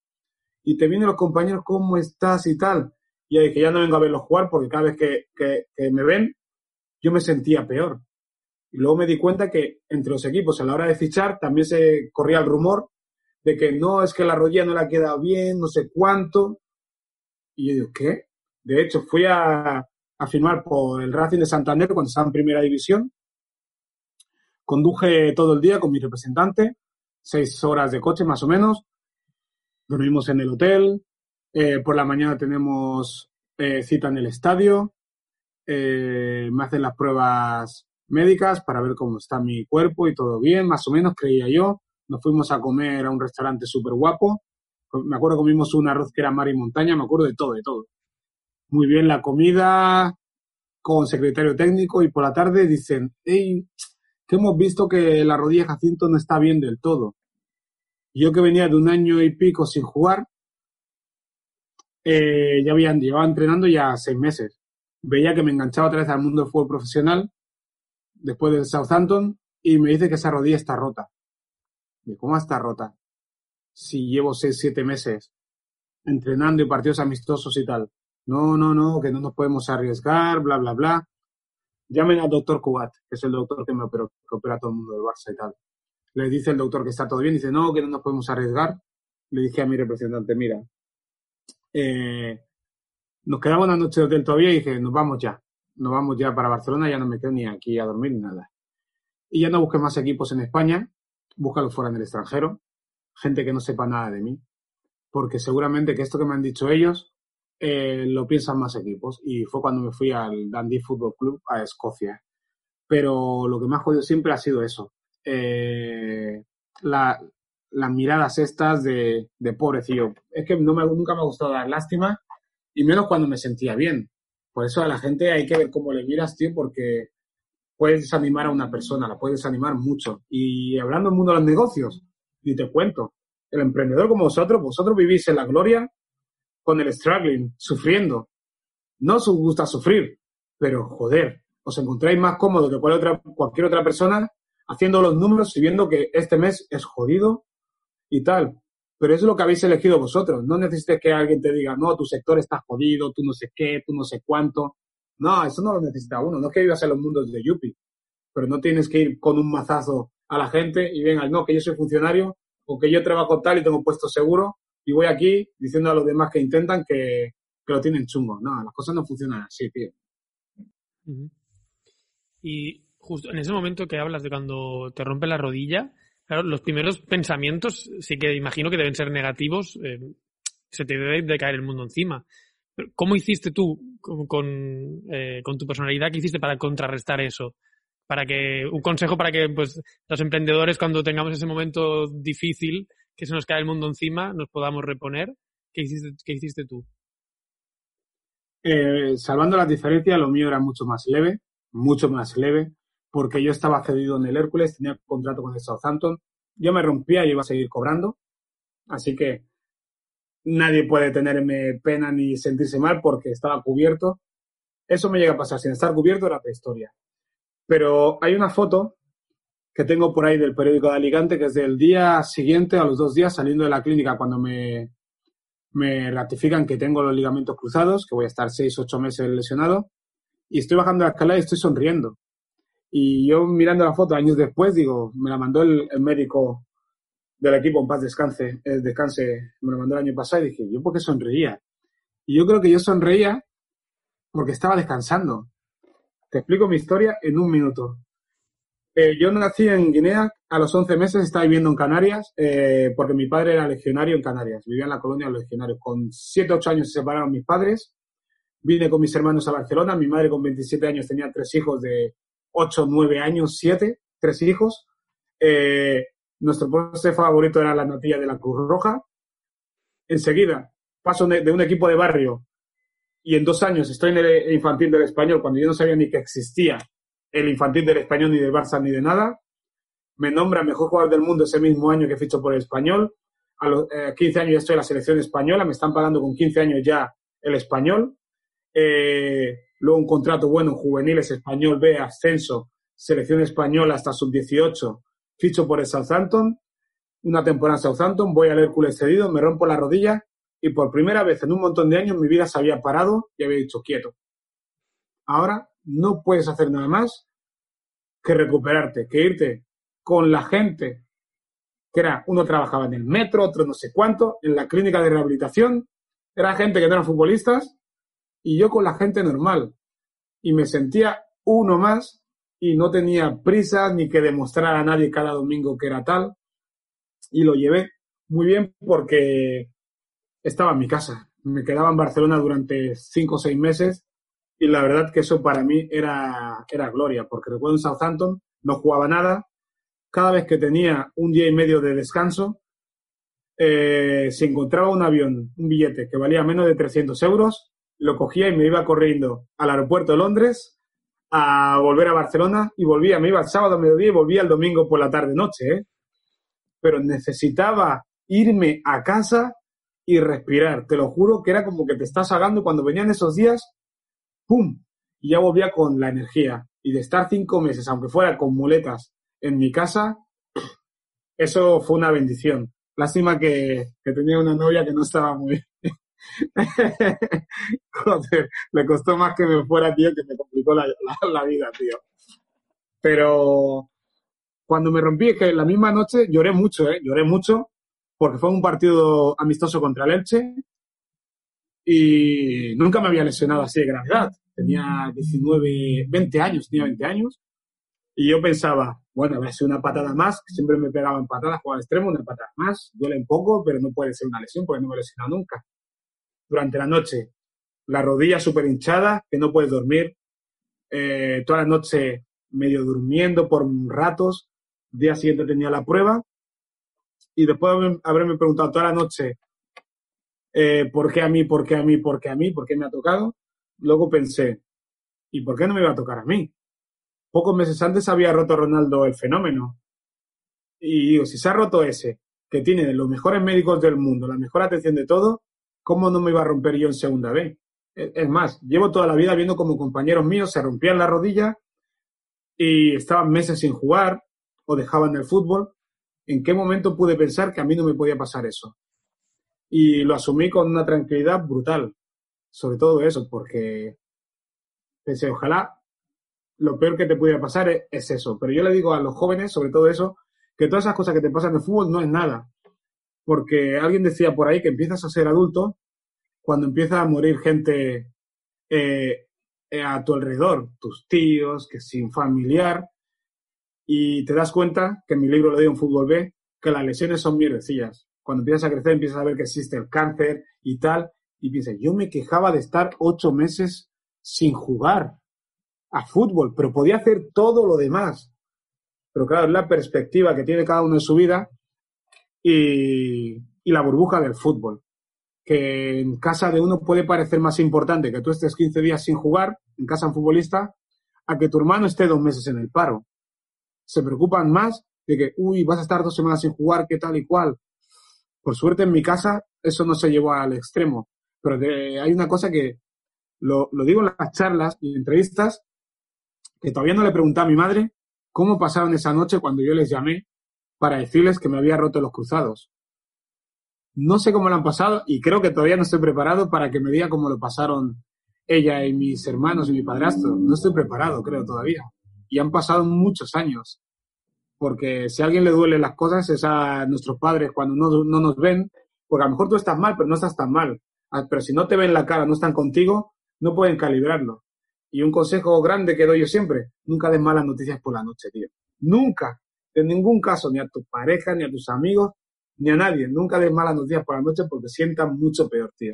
Speaker 1: Y te vienen los compañeros, ¿cómo estás y tal? Y ahí que ya no vengo a verlos jugar porque cada vez que, que, que me ven, yo me sentía peor. Y luego me di cuenta que entre los equipos a la hora de fichar también se corría el rumor de que no, es que la rodilla no le ha quedado bien, no sé cuánto. Y yo digo, ¿qué? De hecho, fui a, a firmar por el Racing de Santander cuando estaba en primera división. Conduje todo el día con mi representante, seis horas de coche más o menos. Dormimos en el hotel. Eh, por la mañana tenemos eh, cita en el estadio. Eh, me hacen las pruebas médicas para ver cómo está mi cuerpo y todo bien, más o menos, creía yo. Nos fuimos a comer a un restaurante súper guapo. Me acuerdo comimos un arroz que era mar y montaña, me acuerdo de todo, de todo. Muy bien la comida, con secretario técnico y por la tarde dicen, hey, que hemos visto que la rodilla Jacinto no está bien del todo. Yo que venía de un año y pico sin jugar, eh, ya habían llevado entrenando ya seis meses. Veía que me enganchaba otra vez al mundo del fútbol profesional después del Southampton y me dice que esa rodilla está rota. ¿Y cómo está rota? Si llevo seis, siete meses entrenando y partidos amistosos y tal. No, no, no, que no nos podemos arriesgar, bla, bla, bla. Llamen al doctor Cubat, que es el doctor que me opera todo el mundo del Barça y tal. Le dice el doctor que está todo bien, dice, no, que no nos podemos arriesgar. Le dije a mi representante, mira, eh, nos quedamos una noche de hotel todavía y dije, nos vamos ya nos vamos ya para Barcelona, ya no me quedo ni aquí a dormir ni nada. Y ya no busques más equipos en España, búscalos fuera en el extranjero, gente que no sepa nada de mí, porque seguramente que esto que me han dicho ellos eh, lo piensan más equipos. Y fue cuando me fui al Dundee Football Club a Escocia. Pero lo que me ha jodido siempre ha sido eso. Eh, la, las miradas estas de, de pobrecillo. Es que no nunca me ha gustado dar lástima, y menos cuando me sentía bien. Por eso a la gente hay que ver cómo le miras, tío, porque puedes desanimar a una persona, la puedes desanimar mucho. Y hablando del mundo de los negocios, y te cuento, el emprendedor como vosotros, vosotros vivís en la gloria con el struggling, sufriendo. No os gusta sufrir, pero joder, os encontráis más cómodo que cualquier otra, cualquier otra persona haciendo los números y viendo que este mes es jodido y tal. Pero es lo que habéis elegido vosotros. No necesites que alguien te diga, no, tu sector está jodido, tú no sé qué, tú no sé cuánto. No, eso no lo necesita uno. No es que vivas en los mundos de Yuppie. Pero no tienes que ir con un mazazo a la gente y venga, no, que yo soy funcionario o que yo trabajo tal y tengo puesto seguro y voy aquí diciendo a los demás que intentan que, que lo tienen chungo. No, las cosas no funcionan así, tío.
Speaker 2: Y justo en ese momento que hablas de cuando te rompe la rodilla, Claro, los primeros pensamientos sí que imagino que deben ser negativos. Eh, se te debe de caer el mundo encima. ¿Cómo hiciste tú con, eh, con, tu personalidad? ¿Qué hiciste para contrarrestar eso? Para que, un consejo para que pues, los emprendedores cuando tengamos ese momento difícil, que se nos cae el mundo encima, nos podamos reponer. ¿Qué hiciste, tú?
Speaker 1: Eh, salvando las diferencias, lo mío era mucho más leve, mucho más leve porque yo estaba cedido en el Hércules, tenía contrato con el Southampton, yo me rompía y iba a seguir cobrando, así que nadie puede tenerme pena ni sentirse mal porque estaba cubierto. Eso me llega a pasar. Sin estar cubierto era prehistoria. Pero hay una foto que tengo por ahí del periódico de Alicante, que es del día siguiente, a los dos días, saliendo de la clínica, cuando me, me ratifican que tengo los ligamentos cruzados, que voy a estar seis, ocho meses lesionado, y estoy bajando la escalera y estoy sonriendo. Y yo mirando la foto años después, digo, me la mandó el, médico del equipo en paz descanse, eh, descanse, me lo mandó el año pasado y dije, ¿yo por qué sonreía? Y yo creo que yo sonreía porque estaba descansando. Te explico mi historia en un minuto. Eh, yo nací en Guinea, a los 11 meses estaba viviendo en Canarias, eh, porque mi padre era legionario en Canarias, vivía en la colonia de los legionarios. Con 7, 8 años se separaron mis padres, vine con mis hermanos a Barcelona, mi madre con 27 años tenía tres hijos de 8, 9 años, 7, tres hijos. Eh, nuestro postre favorito era la natilla de la Cruz Roja. Enseguida paso de un equipo de barrio y en dos años estoy en el infantil del español cuando yo no sabía ni que existía el infantil del español ni del Barça ni de nada. Me nombra mejor jugador del mundo ese mismo año que ficho por el español. A los 15 eh, años ya estoy en la selección española, me están pagando con 15 años ya el español. Eh, luego un contrato bueno en juveniles, español B, ascenso, selección española hasta sub-18, ficho por el Southampton, una temporada en Southampton, voy al Hércules cedido, me rompo la rodilla y por primera vez en un montón de años mi vida se había parado y había dicho quieto. Ahora no puedes hacer nada más que recuperarte, que irte con la gente que era, uno trabajaba en el metro, otro no sé cuánto, en la clínica de rehabilitación, era gente que no eran futbolistas, y yo con la gente normal. Y me sentía uno más y no tenía prisa ni que demostrar a nadie cada domingo que era tal. Y lo llevé muy bien porque estaba en mi casa. Me quedaba en Barcelona durante cinco o seis meses y la verdad que eso para mí era, era gloria, porque recuerdo en Southampton no jugaba nada. Cada vez que tenía un día y medio de descanso, eh, si encontraba un avión, un billete que valía menos de 300 euros, lo cogía y me iba corriendo al aeropuerto de Londres a volver a Barcelona y volvía, me iba el sábado a mediodía y volvía el domingo por la tarde-noche. ¿eh? Pero necesitaba irme a casa y respirar. Te lo juro que era como que te estás ahogando cuando venían esos días, ¡pum! Y ya volvía con la energía. Y de estar cinco meses, aunque fuera con muletas, en mi casa, eso fue una bendición. Lástima que, tenía una novia que no estaba muy... Joder, le costó más que me fuera, tío, que me complicó la, la vida, tío. Pero cuando me rompí, es que la misma noche lloré mucho, ¿eh? Lloré mucho porque fue un partido amistoso contra el Elche y nunca me había lesionado así de gravedad. Tenía 19, 20 años, tenía 20 años. Y yo pensaba, bueno, a ser una patada más, siempre me pegaban patadas, jugaba extremo, una patada más, duele un poco, pero no puede ser una lesión porque no me he lesionado nunca. Durante la noche, la rodilla súper hinchada, que no puedes dormir, eh, toda la noche medio durmiendo por ratos, día siguiente tenía la prueba y después de haberme preguntado toda la noche eh, por qué a mí, por qué a mí, por qué a mí, por qué me ha tocado, luego pensé, ¿y por qué no me iba a tocar a mí? Pocos meses antes había roto Ronaldo el fenómeno. Y digo, si se ha roto ese, que tiene los mejores médicos del mundo, la mejor atención de todo, ¿cómo no me iba a romper yo en segunda vez? Es más, llevo toda la vida viendo como compañeros míos se rompían la rodilla y estaban meses sin jugar o dejaban el fútbol ¿en qué momento pude pensar que a mí no me podía pasar eso? Y lo asumí con una tranquilidad brutal, sobre todo eso, porque pensé, ojalá lo peor que te pudiera pasar es, eso. Pero yo le digo a los jóvenes, sobre todo eso, que todas esas cosas que te pasan en el fútbol no es nada. Porque alguien decía por ahí que empiezas a ser adulto cuando empieza a morir gente eh, a tu alrededor, tus tíos, que sin familiar, y te das cuenta, que en mi libro lo digo en Fútbol B, que las lesiones son mierdecillas. Cuando empiezas a crecer, empiezas a ver que existe el cáncer y tal, y piensas, yo me quejaba de estar ocho meses sin jugar a fútbol, pero podía hacer todo lo demás. Pero claro, es la perspectiva que tiene cada uno en su vida y, y la burbuja del fútbol. Que en casa de uno puede parecer más importante que tú estés 15 días sin jugar, en casa de un futbolista, a que tu hermano esté dos meses en el paro se preocupan más de que, uy, vas a estar dos semanas sin jugar, qué tal y cual. Por suerte en mi casa eso no se llevó al extremo, pero hay una cosa que lo, lo digo en las charlas y entrevistas, que todavía no le pregunté a mi madre cómo pasaron esa noche cuando yo les llamé para decirles que me había roto los cruzados. No sé cómo lo han pasado y creo que todavía no estoy preparado para que me diga cómo lo pasaron ella y mis hermanos y mi padrastro. No estoy preparado, creo, todavía. Y han pasado muchos años. Porque si a alguien le duele las cosas es a nuestros padres cuando no, no nos ven, porque a lo mejor tú estás mal, pero no estás tan mal. Ah, pero si no te ven la cara, no están contigo, no pueden calibrarlo. Y un consejo grande que doy yo siempre, nunca des malas noticias por la noche, tío. Nunca, en ningún caso, ni a tu pareja, ni a tus amigos, ni a nadie. Nunca des malas noticias por la noche porque sientan mucho peor, tío.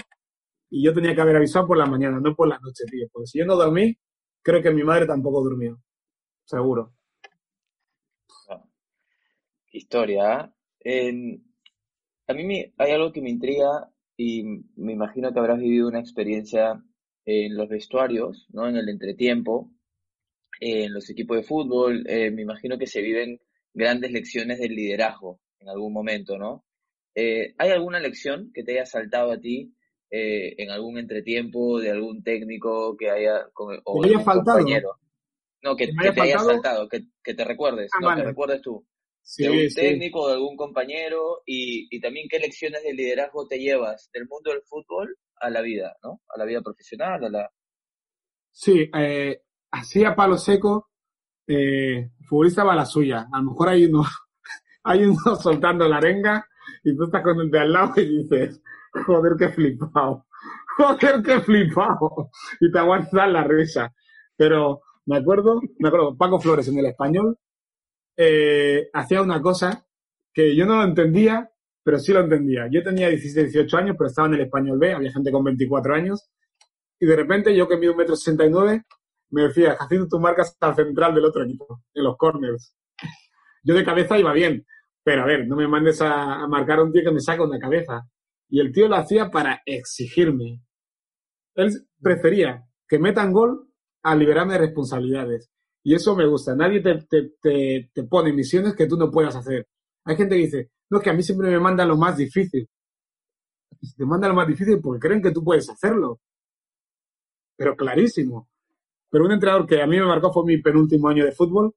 Speaker 1: Y yo tenía que haber avisado por la mañana, no por la noche, tío. Porque si yo no dormí, creo que mi madre tampoco durmió. Seguro.
Speaker 3: Historia. ¿eh? a mí me, hay algo que me intriga y me imagino que habrás vivido una experiencia en los vestuarios, ¿no? En el entretiempo, en los equipos de fútbol. Eh, me imagino que se viven grandes lecciones del liderazgo en algún momento, ¿no? Eh, ¿Hay alguna lección que te haya saltado a ti eh, en algún entretiempo de algún técnico que haya
Speaker 1: o ¿Que haya faltado? compañero?
Speaker 3: No, que, te haya saltado, que, te recuerdes, ah, no, que recuerdes tú. de algún técnico, de algún compañero y, y también qué lecciones de liderazgo te llevas del mundo del fútbol a la vida, ¿no? A la vida profesional, a la...
Speaker 1: Sí, eh, así a palo seco, eh, futbolista va a la suya. A lo mejor hay uno, hay uno soltando la arenga y tú estás con el de al lado y dices, joder, qué flipado, joder, qué flipado, y te aguantas la risa. Pero me acuerdo, me acuerdo, Paco Flores en el español eh, hacía una cosa que yo no lo entendía, pero sí lo entendía. Yo tenía 17, 18 años, pero estaba en el español B, había gente con 24 años, y de repente yo que mido un metro 69, me decía, Jacinto, tú marcas al central del otro equipo, en los corners. Yo de cabeza iba bien, pero a ver, no me mandes a, marcar a un tío que me saca una cabeza. Y el tío lo hacía para exigirme. Él prefería que metan gol a liberarme de responsabilidades. Y eso me gusta. Nadie te, te, te, pone misiones que tú no puedas hacer. Hay gente que dice, no, es que a mí siempre me mandan lo más difícil. Te mandan lo más difícil porque creen que tú puedes hacerlo. Pero clarísimo. Pero un entrenador que a mí me marcó fue mi penúltimo año de fútbol,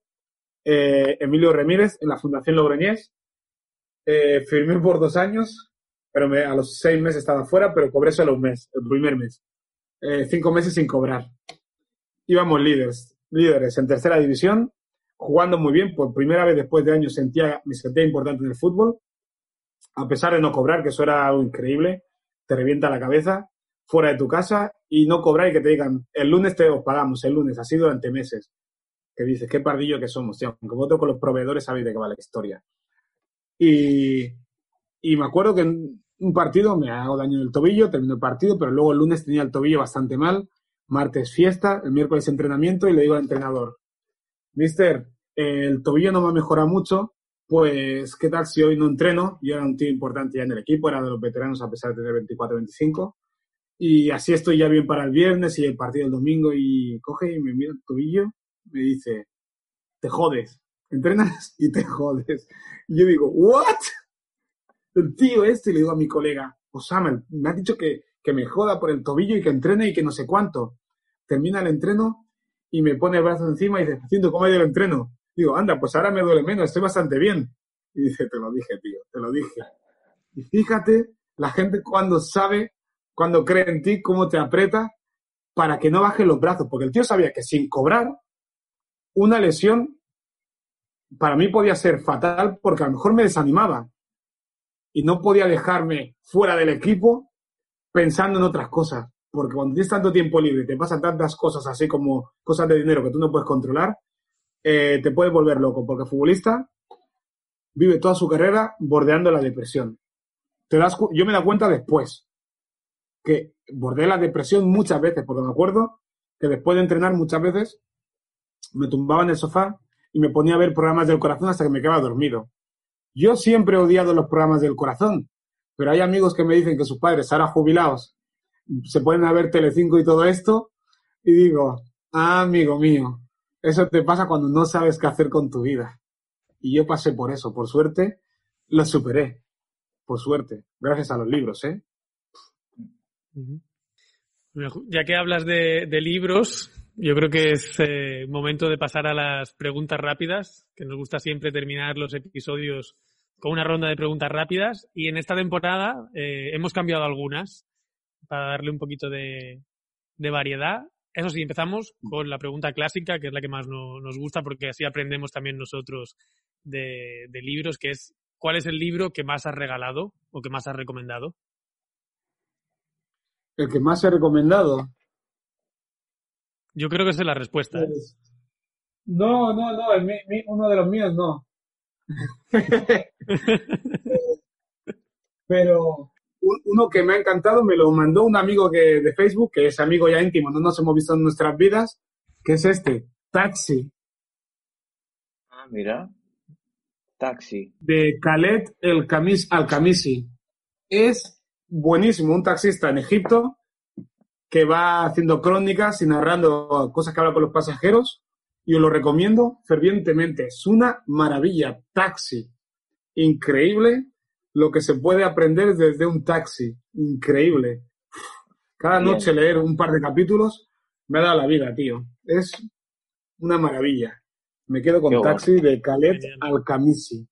Speaker 1: eh, Emilio Remírez, en la Fundación Logroñés. Eh, firmé por dos años, pero me, a los seis meses estaba fuera, pero cobré solo un mes, el primer mes. Eh, cinco meses sin cobrar. Íbamos líderes, líderes en tercera división, jugando muy bien. Por primera vez después de años sentía, me sentía importante en el fútbol. A pesar de no cobrar, que eso era algo increíble, te revienta la cabeza, fuera de tu casa y no cobrar y que te digan, el lunes te os pagamos, el lunes, así durante meses. Que dices, qué pardillo que somos, tío. Aunque voto con los proveedores, sabéis de qué va la historia. Y, y me acuerdo que en un partido me hago daño en el tobillo, termino el partido, pero luego el lunes tenía el tobillo bastante mal, martes fiesta, el miércoles entrenamiento y le digo al entrenador, Mister, el tobillo no me mejora mucho, pues ¿qué tal si hoy no entreno? Yo era un tío importante ya en el equipo, era de los veteranos a pesar de tener 24, 25. Y así estoy ya bien para el viernes y el partido el domingo y coge y me mira el tobillo, me dice, te jodes, entrenas y te jodes. Y yo digo, ¿what? El tío este le digo a mi colega, Osama, me ha dicho que, que me joda por el tobillo y que entrene y que no sé cuánto. Termina el entreno y me pone el brazo encima y dice, haciendo ¿cómo ha ido el entreno? Digo, anda, pues ahora me duele menos, estoy bastante bien. Y dice, te lo dije, tío, te lo dije. Y fíjate, la gente cuando sabe, cuando cree en ti, cómo te aprieta para que no baje los brazos. Porque el tío sabía que sin cobrar, una lesión para mí podía ser fatal porque a lo mejor me desanimaba. Y no podía dejarme fuera del equipo pensando en otras cosas porque cuando tienes tanto tiempo libre te pasan tantas cosas así como cosas de dinero que tú no puedes controlar, eh, te puedes volver loco, porque el futbolista vive toda su carrera bordeando la depresión. Yo me da cuenta después que bordeé la depresión muchas veces, porque me acuerdo que después de entrenar muchas veces me tumbaba en el sofá y me ponía a ver programas del corazón hasta que me quedaba dormido. Yo siempre he odiado los programas del corazón, pero hay amigos que me dicen que sus padres, ahora jubilados, se pueden ver Telecinco y todo esto, y digo, ah, amigo mío, eso te pasa cuando no sabes qué hacer con tu vida. Y yo pasé por eso, por suerte, lo superé. por suerte, gracias a los libros, ¿eh?
Speaker 2: Ya que hablas de, libros, yo creo que es eh, momento de pasar a las preguntas rápidas, que nos gusta siempre terminar los episodios con una ronda de preguntas rápidas. Y en esta temporada eh, hemos cambiado algunas para darle un poquito de, variedad. Eso sí, empezamos con la pregunta clásica, que es la que más nos gusta, porque así aprendemos también nosotros de, de libros, que es ¿cuál es el libro que más has regalado o que más has recomendado?
Speaker 1: El que más he recomendado.
Speaker 2: Yo creo que esa es la respuesta. ¿eh? Pues,
Speaker 1: no, no, no, uno de los míos no. Pero uno que me ha encantado me lo mandó un amigo que, de Facebook, que es amigo ya íntimo, no nos hemos visto en nuestras vidas, que es este, Taxi.
Speaker 3: Ah, mira. Taxi.
Speaker 1: De Khaled El Kamis Al Kamisi. Es buenísimo, un taxista en Egipto que va haciendo crónicas y narrando cosas que habla con los pasajeros. Y os lo recomiendo fervientemente. Es una maravilla. Taxi. Increíble lo que se puede aprender desde un taxi. Increíble. Cada noche leer un par de capítulos me ha dado la vida, tío. Es una maravilla. Me quedo con Taxi de Khaled Al-Kamisi.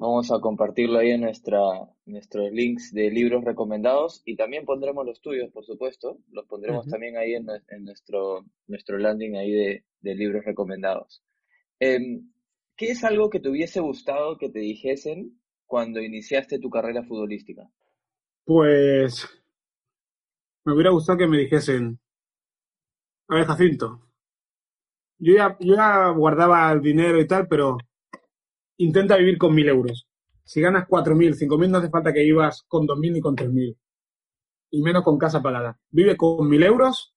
Speaker 3: Vamos a compartirlo ahí en nuestra, nuestros links de libros recomendados y también pondremos los tuyos, por supuesto. Los pondremos también ahí en, nuestro, nuestro landing ahí de, libros recomendados. Em, ¿Qué es algo que te hubiese gustado que te dijesen cuando iniciaste tu carrera futbolística?
Speaker 1: Pues me hubiera gustado que me dijesen, a ver, Jacinto, yo ya, yo ya guardaba el dinero y tal, pero intenta vivir con mil euros. Si ganas cuatro mil, cinco mil, no hace falta que vivas con dos mil ni con tres mil. Y menos con casa pagada. Vive con mil euros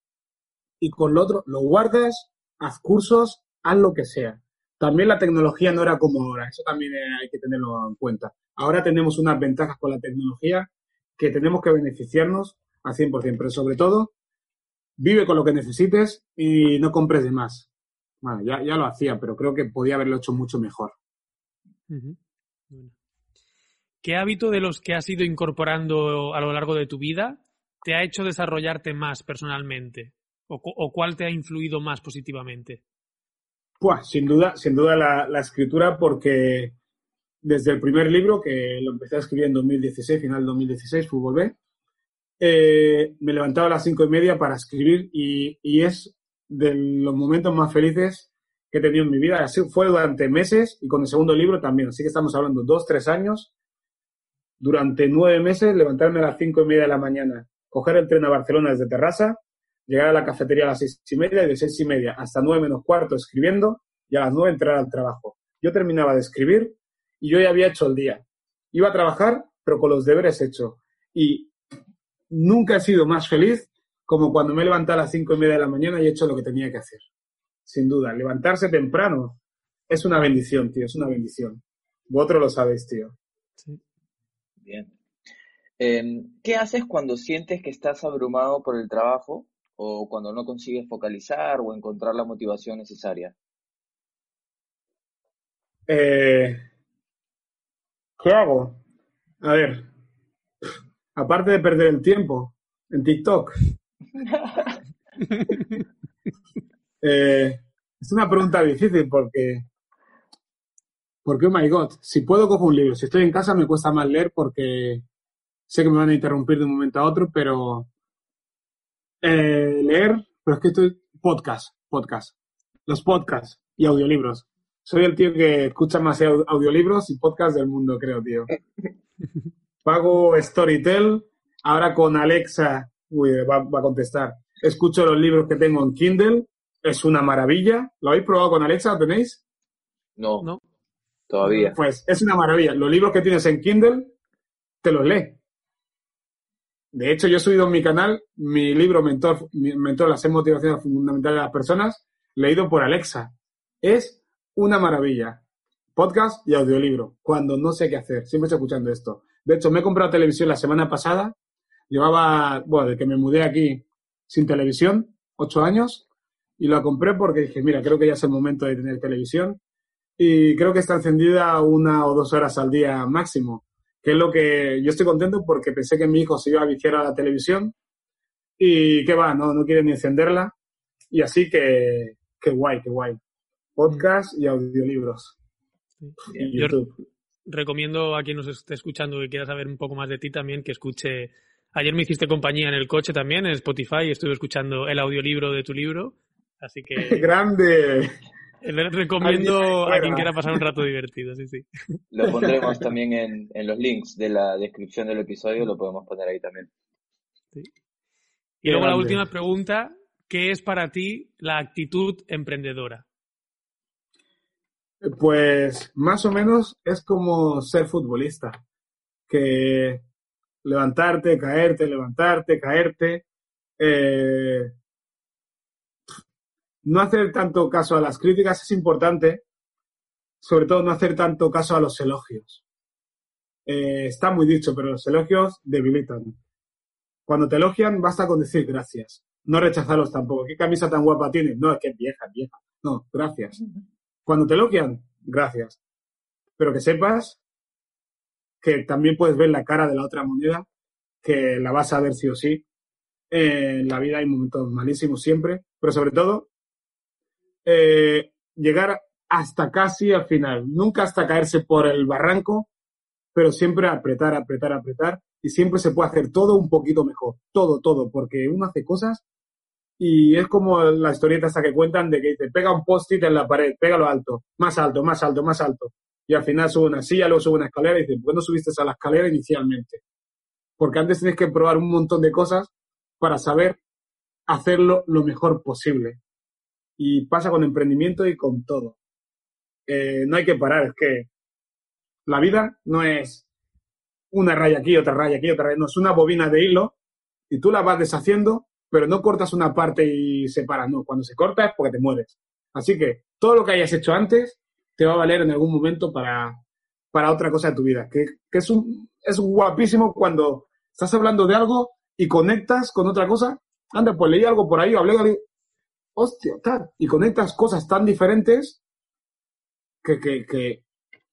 Speaker 1: y con lo otro lo guardas, haz cursos, haz lo que sea. También la tecnología no era como ahora, eso también hay que tenerlo en cuenta. Ahora tenemos unas ventajas con la tecnología que tenemos que beneficiarnos al 100%, pero sobre todo, vive con lo que necesites y no compres de más. Bueno, ya, ya lo hacía, pero creo que podía haberlo hecho mucho mejor.
Speaker 2: ¿Qué hábito de los que has ido incorporando a lo largo de tu vida te ha hecho desarrollarte más personalmente? ¿O, cuál te ha influido más positivamente?
Speaker 1: Pues, sin duda, sin duda la, escritura, porque desde el primer libro, que lo empecé a escribir en 2016, final 2016, Fútbol B, eh, me levantaba a las cinco y media para escribir y, y, es de los momentos más felices que he tenido en mi vida. Así fue durante meses y con el segundo libro también. Así que estamos hablando dos, tres años. Durante nueve meses, levantarme a las cinco y media de la mañana, coger el tren a Barcelona desde Terrassa, llegar a la cafetería a las seis y media y de seis y media hasta nueve menos cuarto escribiendo y a las nueve entrar al trabajo. Yo terminaba de escribir y yo ya había hecho el día. Iba a trabajar, pero con los deberes hechos. Y nunca he sido más feliz como cuando me he levantado a las cinco y media de la mañana y he hecho lo que tenía que hacer sin duda. Levantarse temprano es una bendición, tío, es una bendición. Vosotros lo sabéis, tío. Sí.
Speaker 3: Bien. Em, ¿Qué haces cuando sientes que estás abrumado por el trabajo o cuando no consigues focalizar o encontrar la motivación necesaria?
Speaker 1: Eh, ¿Qué hago? A ver, aparte de perder el tiempo en TikTok. Eh, es una pregunta difícil porque, porque, oh my god, si puedo cojo un libro. Si estoy en casa me cuesta más leer porque sé que me van a interrumpir de un momento a otro, pero eh, leer, pero es que estoy podcast, podcast, los podcasts y audiolibros. Soy el tío que escucha más audiolibros y podcasts del mundo, creo, tío. Pago Storytel, ahora con Alexa, uy, va a contestar. Escucho los libros que tengo en Kindle es una maravilla. ¿Lo habéis probado con Alexa? ¿Lo tenéis?
Speaker 3: No, no. Todavía.
Speaker 1: Pues es una maravilla. Los libros que tienes en Kindle, te los lee. De hecho, yo he subido en mi canal mi libro Mentor, Mentor las seis motivaciones fundamentales de las personas, leído por Alexa. Es una maravilla. Podcast y audiolibro. Cuando no sé qué hacer. Siempre estoy escuchando esto. De hecho, me he comprado televisión la semana pasada. Llevaba, bueno, de que me mudé aquí sin televisión, ocho años y la compré porque dije, mira, creo que ya es el momento de tener televisión y creo que está encendida una o dos horas al día máximo. que es lo que yo estoy contento porque pensé que mi hijo se iba a viciar a la televisión y que va, no, no quiere ni encenderla. Y así que, qué guay, qué guay. Podcast y audiolibros.
Speaker 2: Y Yo recomiendo a quien nos esté escuchando que quiera saber un poco más de ti también que escuche. Ayer me hiciste compañía en el coche también, en Spotify, y estuve escuchando el audiolibro de tu libro. Así que.
Speaker 1: ¡Grande!
Speaker 2: recomiendo a quien quiera pasar un rato divertido, sí, sí.
Speaker 3: Lo pondremos también en, en, los links de la descripción del episodio, lo podemos poner ahí también.
Speaker 2: Y luego la última pregunta, ¿qué es para ti la actitud emprendedora?
Speaker 1: Pues más o menos es como ser futbolista, que levantarte, caerte, levantarte, caerte, eh, no hacer tanto caso a las críticas es importante, sobre todo no hacer tanto caso a los elogios. Eh, está muy dicho, pero los elogios debilitan. Cuando te elogian, basta con decir gracias. No rechazarlos tampoco. ¿Qué camisa tan guapa tienes? No, es que es vieja, vieja. No, gracias. Cuando te elogian, gracias. Pero que sepas que también puedes ver la cara de la otra moneda, que la vas a ver sí o sí. en la vida hay momentos malísimos siempre, pero sobre todo eh, llegar hasta casi al final, nunca hasta caerse por el barranco, pero siempre apretar, apretar, apretar, y siempre se puede hacer todo un poquito mejor, todo, todo, porque uno hace cosas y es como la historieta esa que cuentan de que dice, pega un post-it en la pared, pégalo alto, más alto, más alto, más alto, y al final sube una silla, luego sube una escalera y dice, ¿por qué no subiste a la escalera inicialmente? Porque antes tienes que probar un montón de cosas para saber hacerlo lo mejor posible y pasa con emprendimiento y con todo. Eh, no hay que parar, es que la vida no es una raya aquí, otra raya aquí, otra raya, no, es una bobina de hilo y tú la vas deshaciendo, pero no cortas una parte y separas, no, cuando se corta es porque te mueres. Así que todo lo que hayas hecho antes te va a valer en algún momento para, para otra cosa de tu vida, que, que es, un, es guapísimo cuando estás hablando de algo y conectas con otra cosa. Anda, pues leí algo por ahí, hablé, hostia, tal, y conectas cosas tan diferentes que, que, que,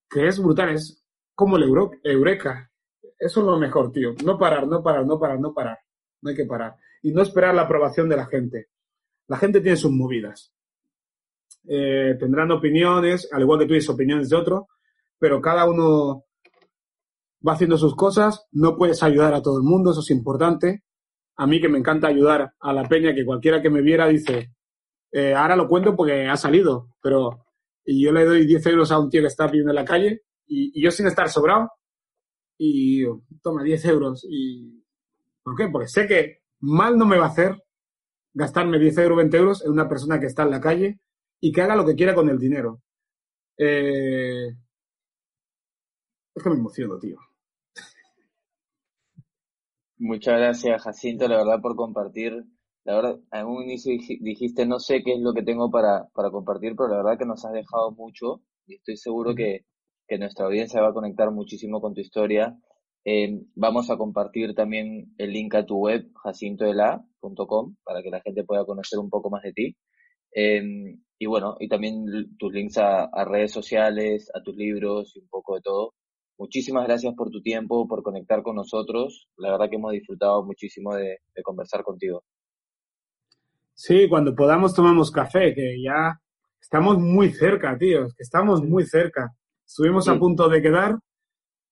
Speaker 1: que es brutal, es como el eureka. Eso es lo mejor, tío. No parar, no parar, no parar, no parar. No hay que parar. Y no esperar la aprobación de la gente. La gente tiene sus movidas. Eh, tendrán opiniones, al igual que tú tienes opiniones de otro, pero cada uno va haciendo sus cosas. No puedes ayudar a todo el mundo, eso es importante. A mí que me encanta ayudar a la peña, que cualquiera que me viera dice, eh, ahora lo cuento porque ha salido, pero yo le doy 10 euros a un tío que está pidiendo en la calle y, yo sin estar sobrado y toma 10 euros. Y, ¿Por qué? Porque sé que mal no me va a hacer gastarme 10 euros, 20 euros en una persona que está en la calle y que haga lo que quiera con el dinero. Eh, es que me emociono, tío.
Speaker 3: Muchas gracias, Jacinto, la verdad, por compartir la verdad, en un inicio dijiste, no sé qué es lo que tengo para, para compartir, pero la verdad que nos has dejado mucho y estoy seguro que, que nuestra audiencia va a conectar muchísimo con tu historia. Eh, vamos a compartir también el link a tu web, jacintoela.com, para que la gente pueda conocer un poco más de ti. Eh, y bueno, y también tus links a, a, redes sociales, a tus libros y un poco de todo. Muchísimas gracias por tu tiempo, por conectar con nosotros. La verdad que hemos disfrutado muchísimo de, de conversar contigo.
Speaker 1: Sí, cuando podamos tomamos café, que ya estamos muy cerca, tío, que estamos muy cerca. Estuvimos a punto de quedar,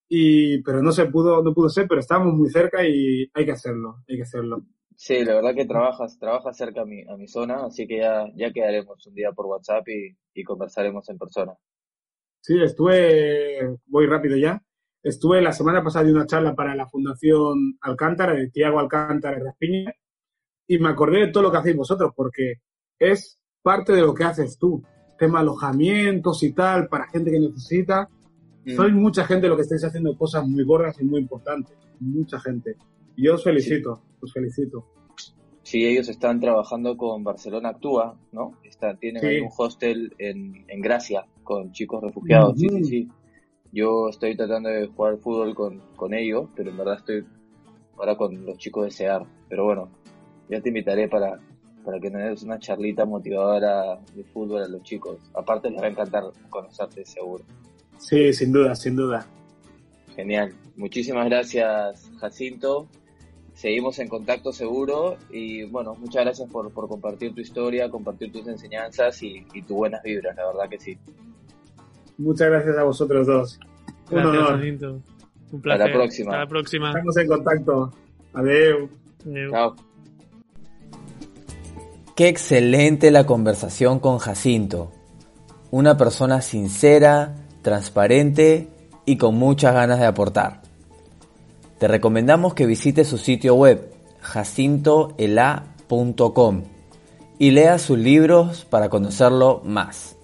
Speaker 1: y, pero no se pudo, no pudo ser, pero estamos muy cerca y hay que hacerlo, hay que hacerlo.
Speaker 3: Sí, la verdad que trabajas, trabajas cerca a mi, a mi zona, así que ya, ya quedaremos un día por WhatsApp y, y conversaremos en persona.
Speaker 1: Sí, estuve, voy rápido ya, estuve la semana pasada de una charla para la Fundación Alcántara, de Tiago Alcántara Raspiña, y me acordé de todo lo que hacéis vosotros, porque es parte de lo que haces tú. Tema alojamientos y tal, para gente que necesita. Mm. Soy mucha gente lo que estáis haciendo cosas muy gordas y muy importantes. Mucha gente. Y yo os felicito, os felicito.
Speaker 3: Sí, ellos están trabajando con Barcelona Actúa, ¿no? Tienen un hostel en, en, Gracia con chicos refugiados. Sí, sí, sí. Yo estoy tratando de jugar fútbol con, con ellos, pero en verdad estoy ahora con los chicos de SEAR. Pero bueno, ya te invitaré para, para que tengas una charlita motivadora de fútbol a los chicos. Aparte les va a encantar conocerte seguro.
Speaker 1: Sí, sin duda, sin duda.
Speaker 3: Genial. Muchísimas gracias, Jacinto. Seguimos en contacto seguro y bueno, muchas gracias por, por compartir tu historia, compartir tus enseñanzas y, y tus buenas vibras, la verdad que sí.
Speaker 1: Muchas gracias a vosotros dos. Un
Speaker 2: Gracias,
Speaker 1: honor.
Speaker 2: Jacinto. Un placer.
Speaker 3: Hasta la próxima.
Speaker 2: Hasta la próxima.
Speaker 1: Estamos en contacto. Adiós.
Speaker 2: Adeu.
Speaker 3: Chao.
Speaker 7: Qué excelente la conversación con Jacinto. Una persona sincera, transparente y con muchas ganas de aportar. Te recomendamos que visites su sitio web jacintoela.com y leas sus libros para conocerlo más.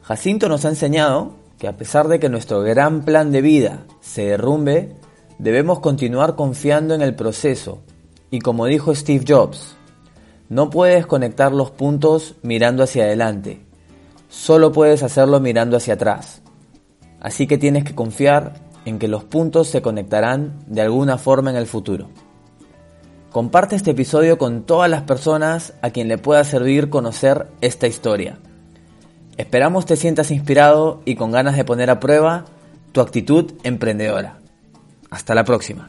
Speaker 7: Jacinto nos ha enseñado que a pesar de que nuestro gran plan de vida se derrumbe, debemos continuar confiando en el proceso y como dijo Steve Jobs, no puedes conectar los puntos mirando hacia adelante, solo puedes hacerlo mirando hacia atrás. Así que tienes que confiar en que los puntos se conectarán de alguna forma en el futuro. Comparte este episodio con todas las personas a quien le pueda servir conocer esta historia. Esperamos te sientas inspirado y con ganas de poner a prueba tu actitud emprendedora. Hasta la próxima.